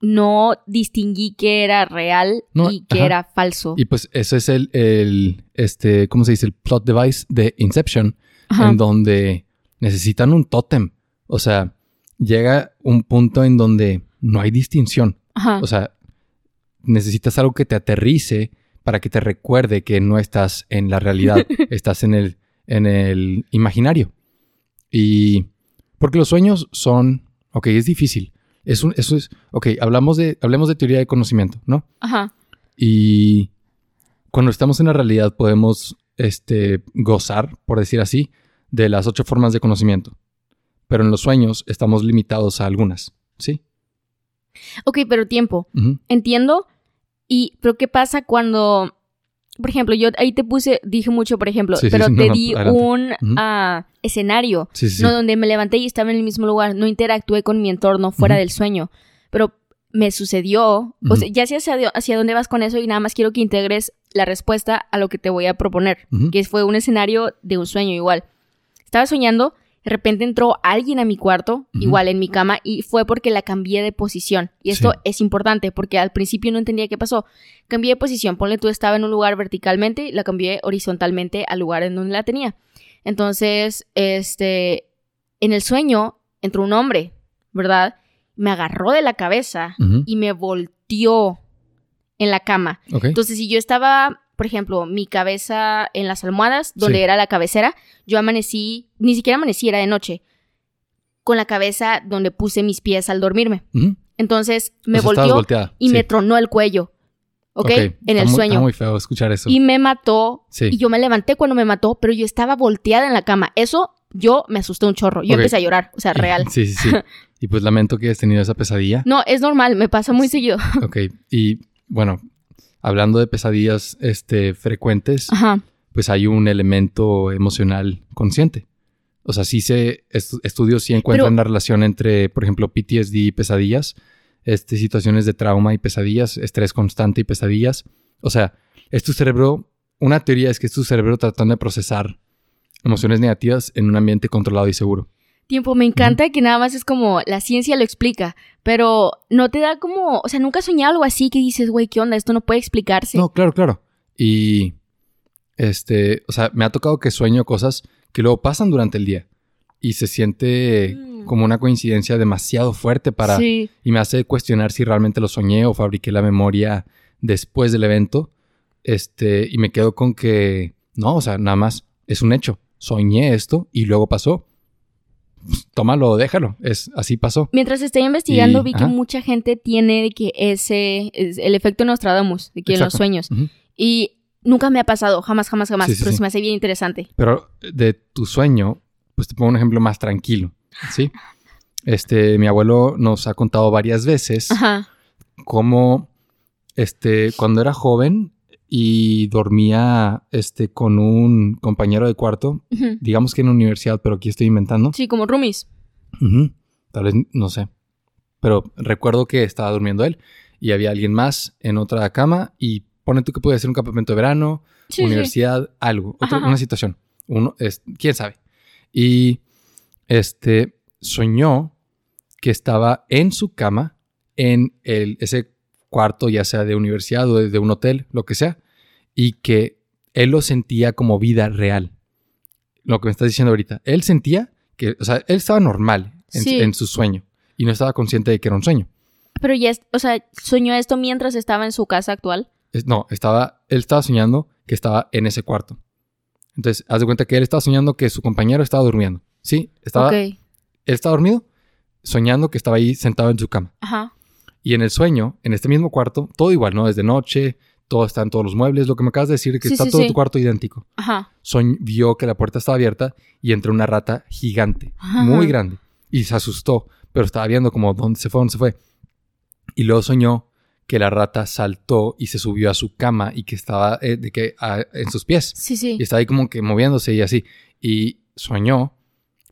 no distinguí que era real y que era falso. Y pues ese es el, el, este, ¿cómo se dice? El plot device de Inception, en donde necesitan un tótem. O sea, llega un punto en donde no hay distinción. O sea, necesitas algo que te aterrice para que te recuerde que no estás en la realidad, estás en el, en el imaginario. Y porque los sueños son, ok, es difícil. Es un, eso es, ok, hablamos de, hablemos de teoría de conocimiento, ¿no? Ajá. Y cuando estamos en la realidad podemos, este, gozar, por decir así, de las ocho formas de conocimiento. Pero en los sueños estamos limitados a algunas, ¿sí? Ok, pero tiempo. Entiendo. Y, pero ¿qué pasa cuando, por ejemplo, yo ahí te puse, dije mucho, por ejemplo, pero te di un ah, escenario, no donde me levanté y estaba en el mismo lugar, no interactué con mi entorno fuera del sueño, pero me sucedió, o sea, ya sé hacia, hacia dónde vas con eso y nada más quiero que integres la respuesta a lo que te voy a proponer, que fue un escenario de un sueño igual. Estaba soñando de repente entró alguien a mi cuarto, igual en mi cama, y fue porque la cambié de posición. Y esto es importante porque al principio no entendía qué pasó. Cambié de posición, ponle tú estaba en un lugar verticalmente y la cambié horizontalmente al lugar en donde la tenía. Entonces, este, en el sueño entró un hombre, ¿verdad? Me agarró de la cabeza y me volteó en la cama. Entonces, si yo estaba por ejemplo, mi cabeza en las almohadas, donde era la cabecera, yo amanecí, ni siquiera amanecí, era de noche, con la cabeza donde puse mis pies al dormirme. Entonces me volteó y me tronó el cuello. ¿Ok? En el sueño. Está muy feo escuchar eso. Y me mató. Y yo me levanté cuando me mató, pero yo estaba volteada en la cama. Eso yo me asusté un chorro. Yo empecé a llorar, o sea, real. Sí, sí, sí. y pues lamento que hayas tenido esa pesadilla. No, es normal, me pasa muy seguido. ok, y bueno, hablando de pesadillas este, frecuentes, pues hay un elemento emocional consciente. O sea, sí se, estudios sí encuentran la relación entre, por ejemplo, PTSD y pesadillas, este, situaciones de trauma y pesadillas, estrés constante y pesadillas. O sea, es tu cerebro, una teoría es que es tu cerebro tratando de procesar emociones negativas en un ambiente controlado y seguro tiempo. Me encanta que nada más es como la ciencia lo explica, pero no te da como, o sea, nunca soñado algo así que dices, güey, ¿qué onda? Esto no puede explicarse. No, claro, claro. Y, este, o sea, me ha tocado que sueño cosas que luego pasan durante el día y se siente mm. como una coincidencia demasiado fuerte para... Y me hace cuestionar si realmente lo soñé o fabriqué la memoria después del evento. Este, y me quedo con que, no, o sea, nada más es un hecho. Soñé esto y luego pasó tómalo, déjalo. Es, así pasó. Mientras estoy investigando, vi que mucha gente tiene que ese, el efecto Nostradamus, de que en los sueños. Y nunca me ha pasado, jamás, jamás, jamás, pero se me hace bien interesante. Pero de tu sueño, pues te pongo un ejemplo más tranquilo, ¿sí? Este, mi abuelo nos ha contado varias veces cómo, este, cuando era joven, y dormía este, con un compañero de cuarto, digamos que en la universidad, pero aquí estoy inventando. Sí, como roomies. Tal vez, no sé. Pero recuerdo que estaba durmiendo él y había alguien más en otra cama y pone tú que puede ser un campamento de verano, universidad, algo, una situación. Uno, es, quién sabe. Y este soñó que estaba en su cama en el, ese cuarto, ya sea de universidad o de, un hotel, lo que sea, y que él lo sentía como vida real. Lo que me estás diciendo ahorita. Él sentía que, o sea, él estaba normal en, su sueño y no estaba consciente de que era un sueño. Pero ya, o sea, soñó esto mientras estaba en su casa actual. no, estaba, él estaba soñando que estaba en ese cuarto. Entonces, haz de cuenta que él estaba soñando que su compañero estaba durmiendo. Sí, estaba. Él estaba dormido, soñando que estaba ahí sentado en su cama. Ajá. Y en el sueño, en este mismo cuarto, todo igual, ¿no? Desde noche, todo está en todos los muebles, lo que me acabas de decir, que está todo tu cuarto idéntico. Ajá. vio que la puerta estaba abierta y entró una rata gigante, muy grande, y se asustó, pero estaba viendo como dónde se fue, dónde se fue. Y luego soñó que la rata saltó y se subió a su cama y que estaba eh, de que, en sus pies. Sí, sí. Y estaba ahí como que moviéndose y así. Y soñó,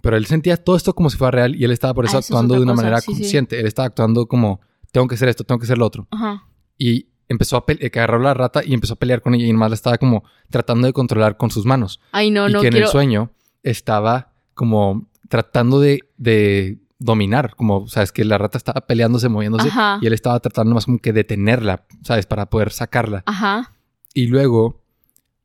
pero él sentía todo esto como si fuera real y él estaba por eso ah, actuando de una manera consciente. Él estaba actuando como tengo que hacer esto, tengo que hacer lo otro. Ajá. Y empezó a pelear, que agarró la rata y empezó a pelear con ella y nomás la estaba como tratando de controlar con sus manos. Ay, no, y no. que en el sueño estaba como tratando de, de dominar, como, sabes, que la rata estaba peleándose, moviéndose, y él estaba tratando más como que detenerla, sabes, para poder sacarla. Ajá. Y luego,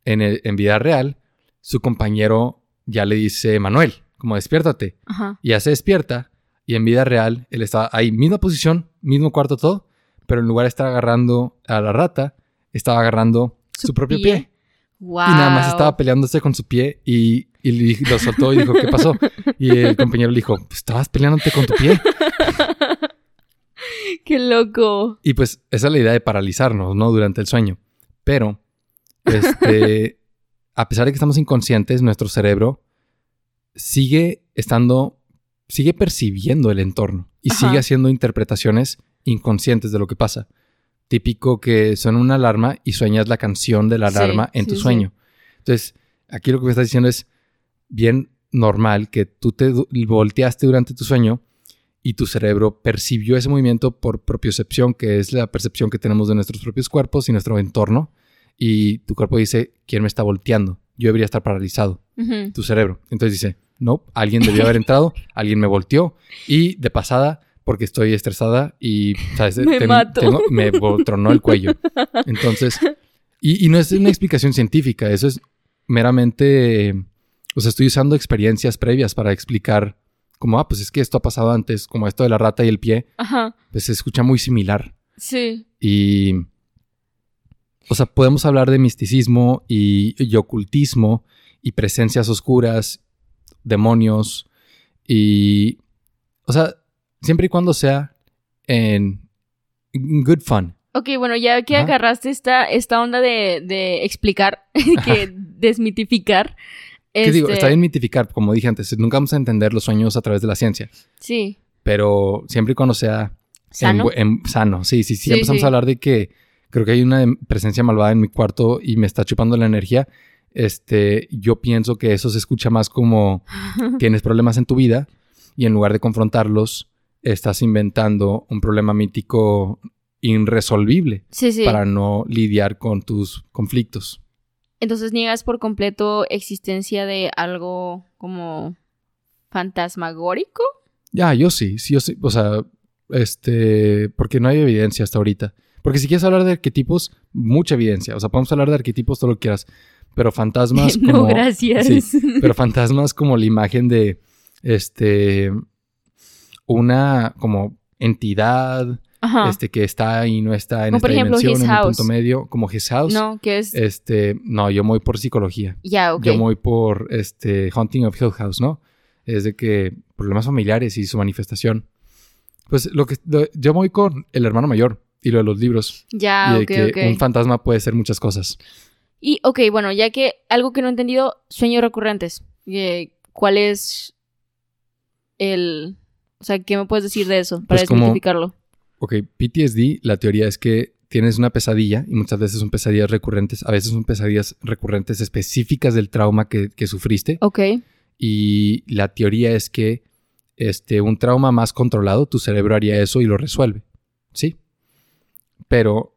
en, en vida real, su compañero ya le dice, Manuel, como despiértate. Ajá. Y ya se despierta, y en vida real, él estaba ahí, misma posición, mismo cuarto, todo, pero en lugar de estar agarrando a la rata, estaba agarrando su, propio pie. Y nada más estaba peleándose con su pie y, y lo soltó y dijo, ¿qué pasó? Y el compañero le dijo, pues, estabas peleándote con tu pie. Qué loco. Y pues esa es la idea de paralizarnos, ¿no? Durante el sueño. Pero, este, a pesar de que estamos inconscientes, nuestro cerebro sigue estando, sigue percibiendo el entorno y sigue haciendo interpretaciones inconscientes de lo que pasa típico que suena una alarma y sueñas la canción de la alarma en tu sueño. Entonces, aquí lo que me estás diciendo es bien normal que tú te volteaste durante tu sueño y tu cerebro percibió ese movimiento por propiocepción, que es la percepción que tenemos de nuestros propios cuerpos y nuestro entorno. Y tu cuerpo dice, ¿quién me está volteando? Yo debería estar paralizado. Tu cerebro. Entonces dice, no, alguien debió haber entrado, alguien me volteó y de pasada porque estoy estresada y, ¿sabes? Me me tronó el cuello. Entonces, y, no es una explicación científica, eso es meramente, o sea, estoy usando experiencias previas para explicar como, ah, pues es que esto ha pasado antes, como esto de la rata y el pie, Ajá. pues se escucha muy similar. Sí. Y, o sea, podemos hablar de misticismo y, y ocultismo y presencias oscuras, demonios y, o sea, Siempre y cuando sea en good fun. Ok, bueno, ya que agarraste esta, esta onda de, explicar, que desmitificar. ¿Qué digo? Está bien mitificar, como dije antes. Nunca vamos a entender los sueños a través de la ciencia. Sí. Pero siempre y cuando sea sano. En, sano. Sí, sí, sí. empezamos a hablar de que creo que hay una presencia malvada en mi cuarto y me está chupando la energía. Este, yo pienso que eso se escucha más como tienes problemas en tu vida y en lugar de confrontarlos, estás inventando un problema mítico irresolvible para no lidiar con tus conflictos. Entonces niegas por completo existencia de algo como fantasmagórico. Ya, yo sí, sí, yo sí. O sea, este, porque no hay evidencia hasta ahorita. Porque si quieres hablar de arquetipos, mucha evidencia. O sea, podemos hablar de arquetipos todo lo que quieras. Pero fantasmas como. no, gracias. Sí, pero fantasmas como la imagen de. Este una como entidad este que está y no está en esta dimensión, en un punto medio, como his house. No, que es este, no, yo voy por psicología. Ya, ok. Yo voy por este Haunting of Hill House, ¿no? Es de que problemas familiares y su manifestación. Pues lo que yo voy con el hermano mayor y lo de los libros. Ya, y de que un fantasma puede ser muchas cosas. Y ok, bueno, ya que algo que no he entendido, sueños recurrentes. Eh, ¿Cuál es el o sea, ¿qué me puedes decir de eso para pues desmitificarlo? Ok, PTSD, la teoría es que tienes una pesadilla y muchas veces son pesadillas recurrentes, a veces son pesadillas recurrentes específicas del trauma que, sufriste. Ok. Y la teoría es que este, un trauma más controlado, tu cerebro haría eso y lo resuelve. ¿Sí? Pero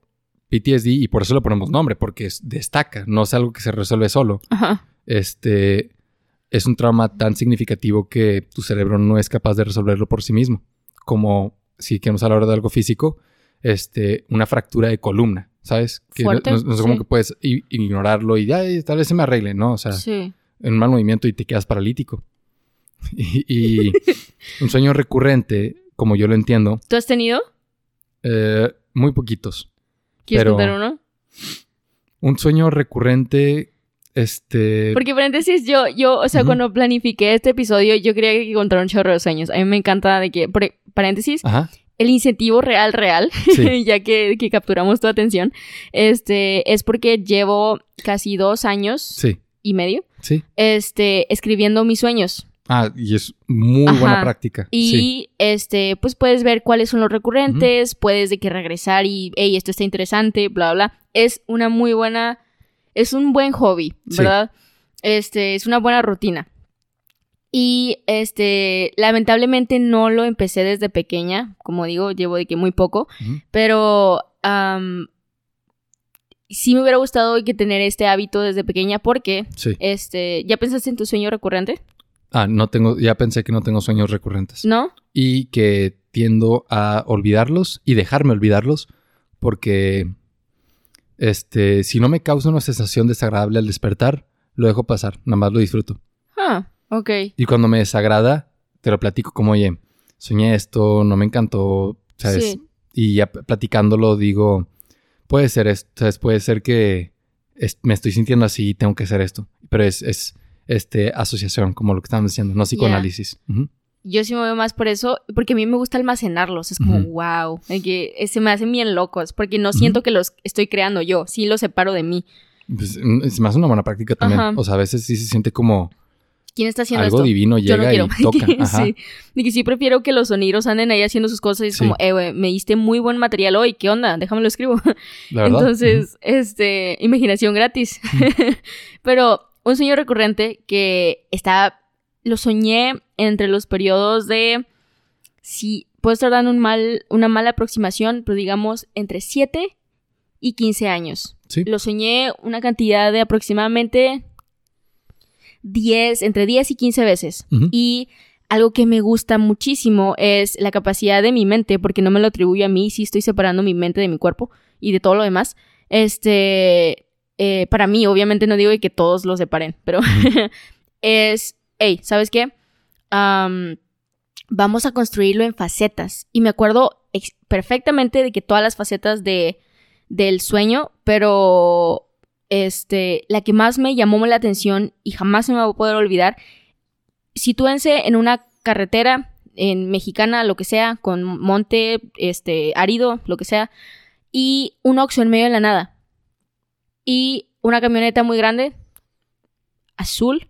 PTSD, y por eso le ponemos nombre, porque destaca, no es algo que se resuelve solo. Ajá. Este, es un trauma tan significativo que tu cerebro no es capaz de resolverlo por sí mismo. Como si queremos hablar de algo físico, este, una fractura de columna, ¿sabes? Que Fuerte, no, no, como que puedes ignorarlo y ya, tal vez se me arregle, ¿no? O sea, en un mal movimiento y te quedas paralítico. Y, un sueño recurrente, como yo lo entiendo. ¿Tú has tenido? Eh, muy poquitos. ¿Quieres contar uno? Un sueño recurrente este. Porque paréntesis, yo, yo, o sea, cuando planifiqué este episodio, yo quería que contara un chorro de sueños. A mí me encanta de que, paréntesis, el incentivo real, real, ya que, capturamos tu atención, este, es porque llevo casi dos años y medio, este, escribiendo mis sueños. Ah, y es muy buena práctica. Y este, pues puedes ver cuáles son los recurrentes, puedes de que regresar y, hey, esto está interesante, bla, bla. Es una muy buena es un buen hobby, ¿verdad? Este, es una buena rutina. Y este, lamentablemente no lo empecé desde pequeña, como digo, llevo de que muy poco, pero sí me hubiera gustado que tener este hábito desde pequeña porque, este, ¿ya pensaste en tu sueño recurrente? Ah, no tengo, ya pensé que no tengo sueños recurrentes. ¿No? Y que tiendo a olvidarlos y dejarme olvidarlos porque este, si no me causa una sensación desagradable al despertar, lo dejo pasar, nada más lo disfruto. Ah, ok. Y cuando me desagrada, te lo platico como, oye, soñé esto, no me encantó, ¿sabes? Y ya platicándolo digo, puede ser esto, ¿sabes? Puede ser que me estoy sintiendo así y tengo que hacer esto. Pero es, es este, asociación, como lo que estamos diciendo, no psicoanálisis. Yo sí me veo más por eso, porque a mí me gusta almacenarlos. Es como, wow, que se me hacen bien locos, porque no siento que los estoy creando yo, sí los separo de mí. Pues, mm, es más una buena práctica también. O sea, a veces sí se siente como... ¿Quién está haciendo algo divino llega y toca. Ajá. sí. De que sí prefiero que los sonidos anden ahí haciendo sus cosas y es como, eh, me diste muy buen material hoy, ¿qué onda? Déjame lo escribo. Entonces, este, imaginación gratis. Pero un sueño recurrente que está, lo soñé entre los periodos de, si puedo estar dando un mal, una mala aproximación, pero digamos entre 7 y 15 años. Lo soñé una cantidad de aproximadamente 10, entre 10 y 15 veces. Y algo que me gusta muchísimo es la capacidad de mi mente, porque no me lo atribuyo a mí, sí estoy separando mi mente de mi cuerpo y de todo lo demás. Este, eh, para mí, obviamente no digo que todos lo separen, pero es, hey, ¿sabes qué? vamos a construirlo en facetas. Y me acuerdo perfectamente de que todas las facetas de, del sueño, pero este, la que más me llamó la atención y jamás se me va a poder olvidar, sitúense en una carretera en mexicana, lo que sea, con monte, este, árido, lo que sea, y un oxo en medio de la nada. Y una camioneta muy grande, azul,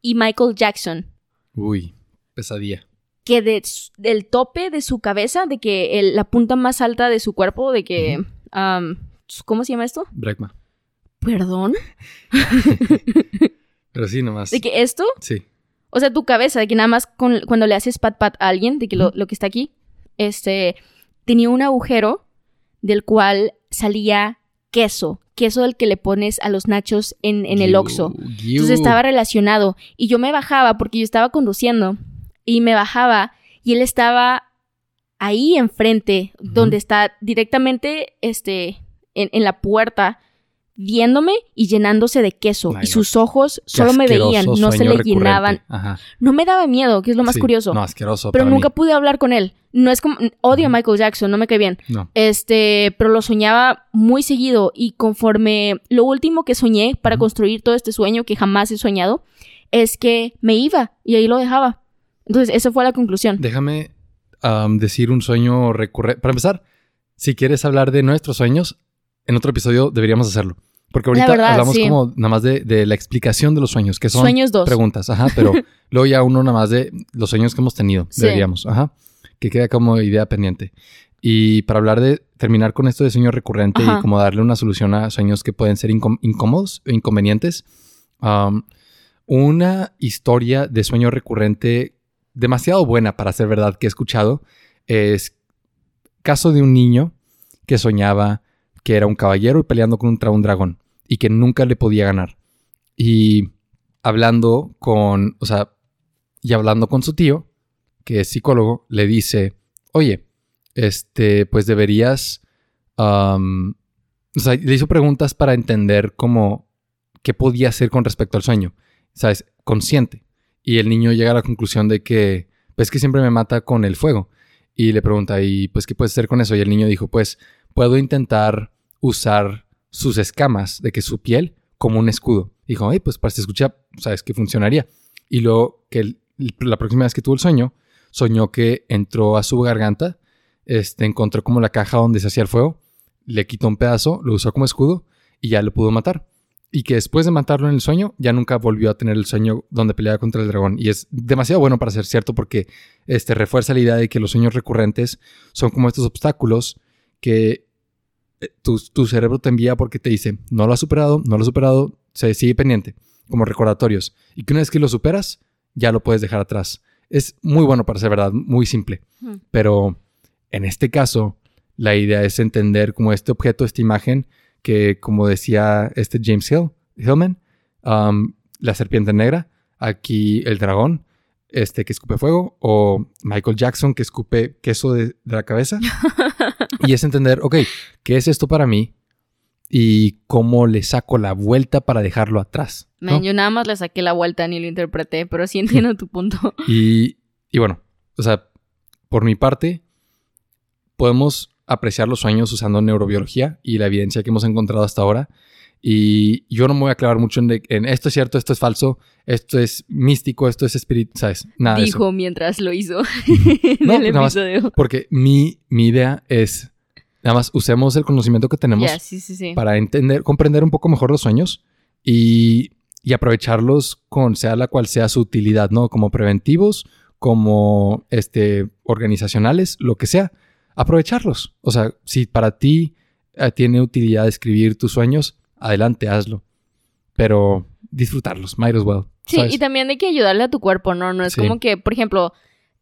y Michael Jackson. Uy, pesadilla. Que del tope de su cabeza, de que la punta más alta de su cuerpo, de que... ¿Cómo se llama esto? Bregma. ¿Perdón? Pero sí, nomás. ¿De que esto? Sí. O sea, tu cabeza, de que nada más cuando le haces pat pat a alguien, de que lo, lo, que está aquí, este, tenía un agujero del cual salía queso, queso del que le pones a los nachos en, el Oxxo. Entonces estaba relacionado. Y yo me bajaba porque yo estaba conduciendo y me bajaba y él estaba ahí enfrente, donde está directamente este, en, en la puerta viéndome y llenándose de queso. y sus ojos solo me veían, no se le llenaban. No me daba miedo, que es lo más curioso. No, asqueroso. Pero nunca pude hablar con él. No es como. Odio a Michael Jackson, no me cae bien. Este, pero lo soñaba muy seguido. Y conforme. Lo último que soñé para construir todo este sueño que jamás he soñado es que me iba y ahí lo dejaba. Entonces, esa fue la conclusión. Déjame decir un sueño recurrente. Para empezar, si quieres hablar de nuestros sueños, en otro episodio deberíamos hacerlo. Porque ahorita hablamos como nada más de, la explicación de los sueños, que son sueños dos. preguntas, ajá, pero luego ya uno nada más de los sueños que hemos tenido, deberíamos, ajá, que queda como idea pendiente. Y para hablar de terminar con esto de sueño recurrente y como darle una solución a sueños que pueden ser incómodos o inconvenientes, una historia de sueño recurrente demasiado buena para ser verdad que he escuchado es caso de un niño que soñaba que era un caballero y peleando contra un dragón y que nunca le podía ganar. Y hablando con, o sea, y hablando con su tío, que es psicólogo, le dice, oye, este, pues deberías, o sea, le hizo preguntas para entender cómo, qué podía hacer con respecto al sueño, ¿sabes? Consciente. Y el niño llega a la conclusión de que, pues que siempre me mata con el fuego. Y le pregunta, ¿y pues qué puedes hacer con eso? Y el niño dijo, pues puedo intentar usar sus escamas, de que su piel, como un escudo. Dijo, ay, pues para se escucha, sabes que funcionaría. Y luego que la próxima vez que tuvo el sueño, soñó que entró a su garganta, este, encontró como la caja donde se hacía el fuego, le quitó un pedazo, lo usó como escudo y ya lo pudo matar. Y que después de matarlo en el sueño, ya nunca volvió a tener el sueño donde peleaba contra el dragón. Y es demasiado bueno para ser cierto porque este, refuerza la idea de que los sueños recurrentes son como estos obstáculos que eh, tu, cerebro te envía porque te dice, no lo has superado, no lo has superado, se sigue pendiente, como recordatorios. Y que una vez que lo superas, ya lo puedes dejar atrás. Es muy bueno para ser verdad, muy simple. Pero en este caso, la idea es entender como este objeto, esta imagen, que como decía este James Hill, Hillman, um, la serpiente negra, aquí el dragón, este que escupe fuego, o Michael Jackson que escupe queso de, la cabeza. y es entender, ok, ¿qué es esto para mí? Y cómo le saco la vuelta para dejarlo atrás. yo nada más le saqué la vuelta ni lo interpreté, pero sí entiendo tu punto. y, y bueno, o sea, por mi parte, podemos apreciar los sueños usando neurobiología y la evidencia que hemos encontrado hasta ahora. Y yo no me voy a aclarar mucho en, esto es cierto, esto es falso, esto es místico, esto es espíritu, ¿sabes? Nada Dijo mientras lo hizo no, el episodio. porque mi, mi idea es, nada más usemos el conocimiento que tenemos para entender, comprender un poco mejor los sueños y, y aprovecharlos con sea la cual sea su utilidad, ¿no? Como preventivos, como este, organizacionales, lo que sea aprovecharlos. O sea, si para ti eh, tiene utilidad escribir tus sueños, adelante, hazlo. Pero disfrutarlos, might as well. Sí, y también hay que ayudarle a tu cuerpo, ¿no? No es como que, por ejemplo,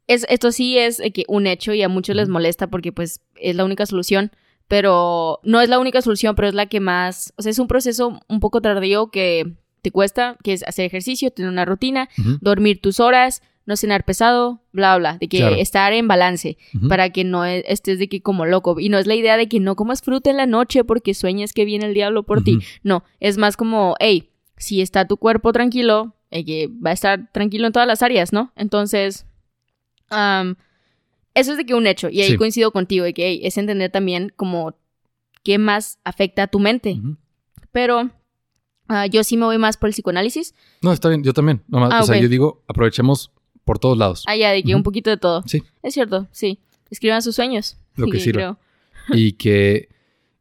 es, esto sí es que un hecho y a muchos les molesta porque pues es la única solución, pero no es la única solución, pero es la que más, o sea, es un proceso un poco tardío que te cuesta, que es hacer ejercicio, tener una rutina, dormir tus horas, no cenar pesado, bla, bla, de que estar en balance para que no e, estés de que como loco. Y no es la idea de que no comas fruta en la noche porque sueñas que viene el diablo por ti. No, es más como, hey, si está tu cuerpo tranquilo, eh, que va a estar tranquilo en todas las áreas, ¿no? Entonces, eso es de que un hecho. Y ahí coincido contigo, de que es entender también como qué más afecta a tu mente. Pero ah, yo sí me voy más por el psicoanálisis. No, está bien, yo también. Ah, o sea, yo digo, aprovechemos por todos lados. Ah, ya, de que un poquito de todo. Sí. Es cierto, sí. Escriban sus sueños. Lo que sirva. Y que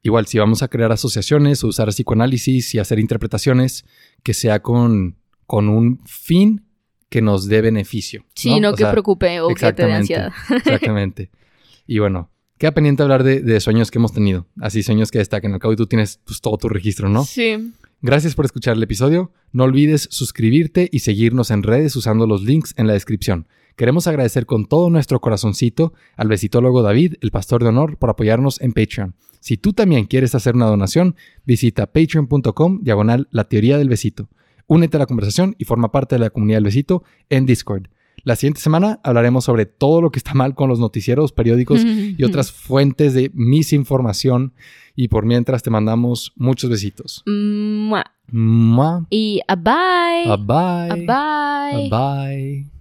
igual, si vamos a crear asociaciones o usar psicoanálisis y hacer interpretaciones, que sea con, con un fin que nos dé beneficio. Sí, no, que preocupe o que te dé ansiedad. exactamente. Y bueno, queda pendiente hablar de, de, sueños que hemos tenido. Así, sueños que destaquen. Al cabo, y tú tienes pues, todo tu registro, ¿no? Sí. Gracias por escuchar el episodio. No olvides suscribirte y seguirnos en redes usando los links en la descripción. Queremos agradecer con todo nuestro corazoncito al besitólogo David, el pastor de honor, por apoyarnos en Patreon. Si tú también quieres hacer una donación, visita patreon.com diagonal la teoría del besito. Únete a la conversación y forma parte de la comunidad del besito en Discord. La siguiente semana hablaremos sobre todo lo que está mal con los noticieros, periódicos y otras fuentes de misinformación. Y por mientras te mandamos muchos besitos. Mua. Mua. Y a bye. A bye. A bye. A bye.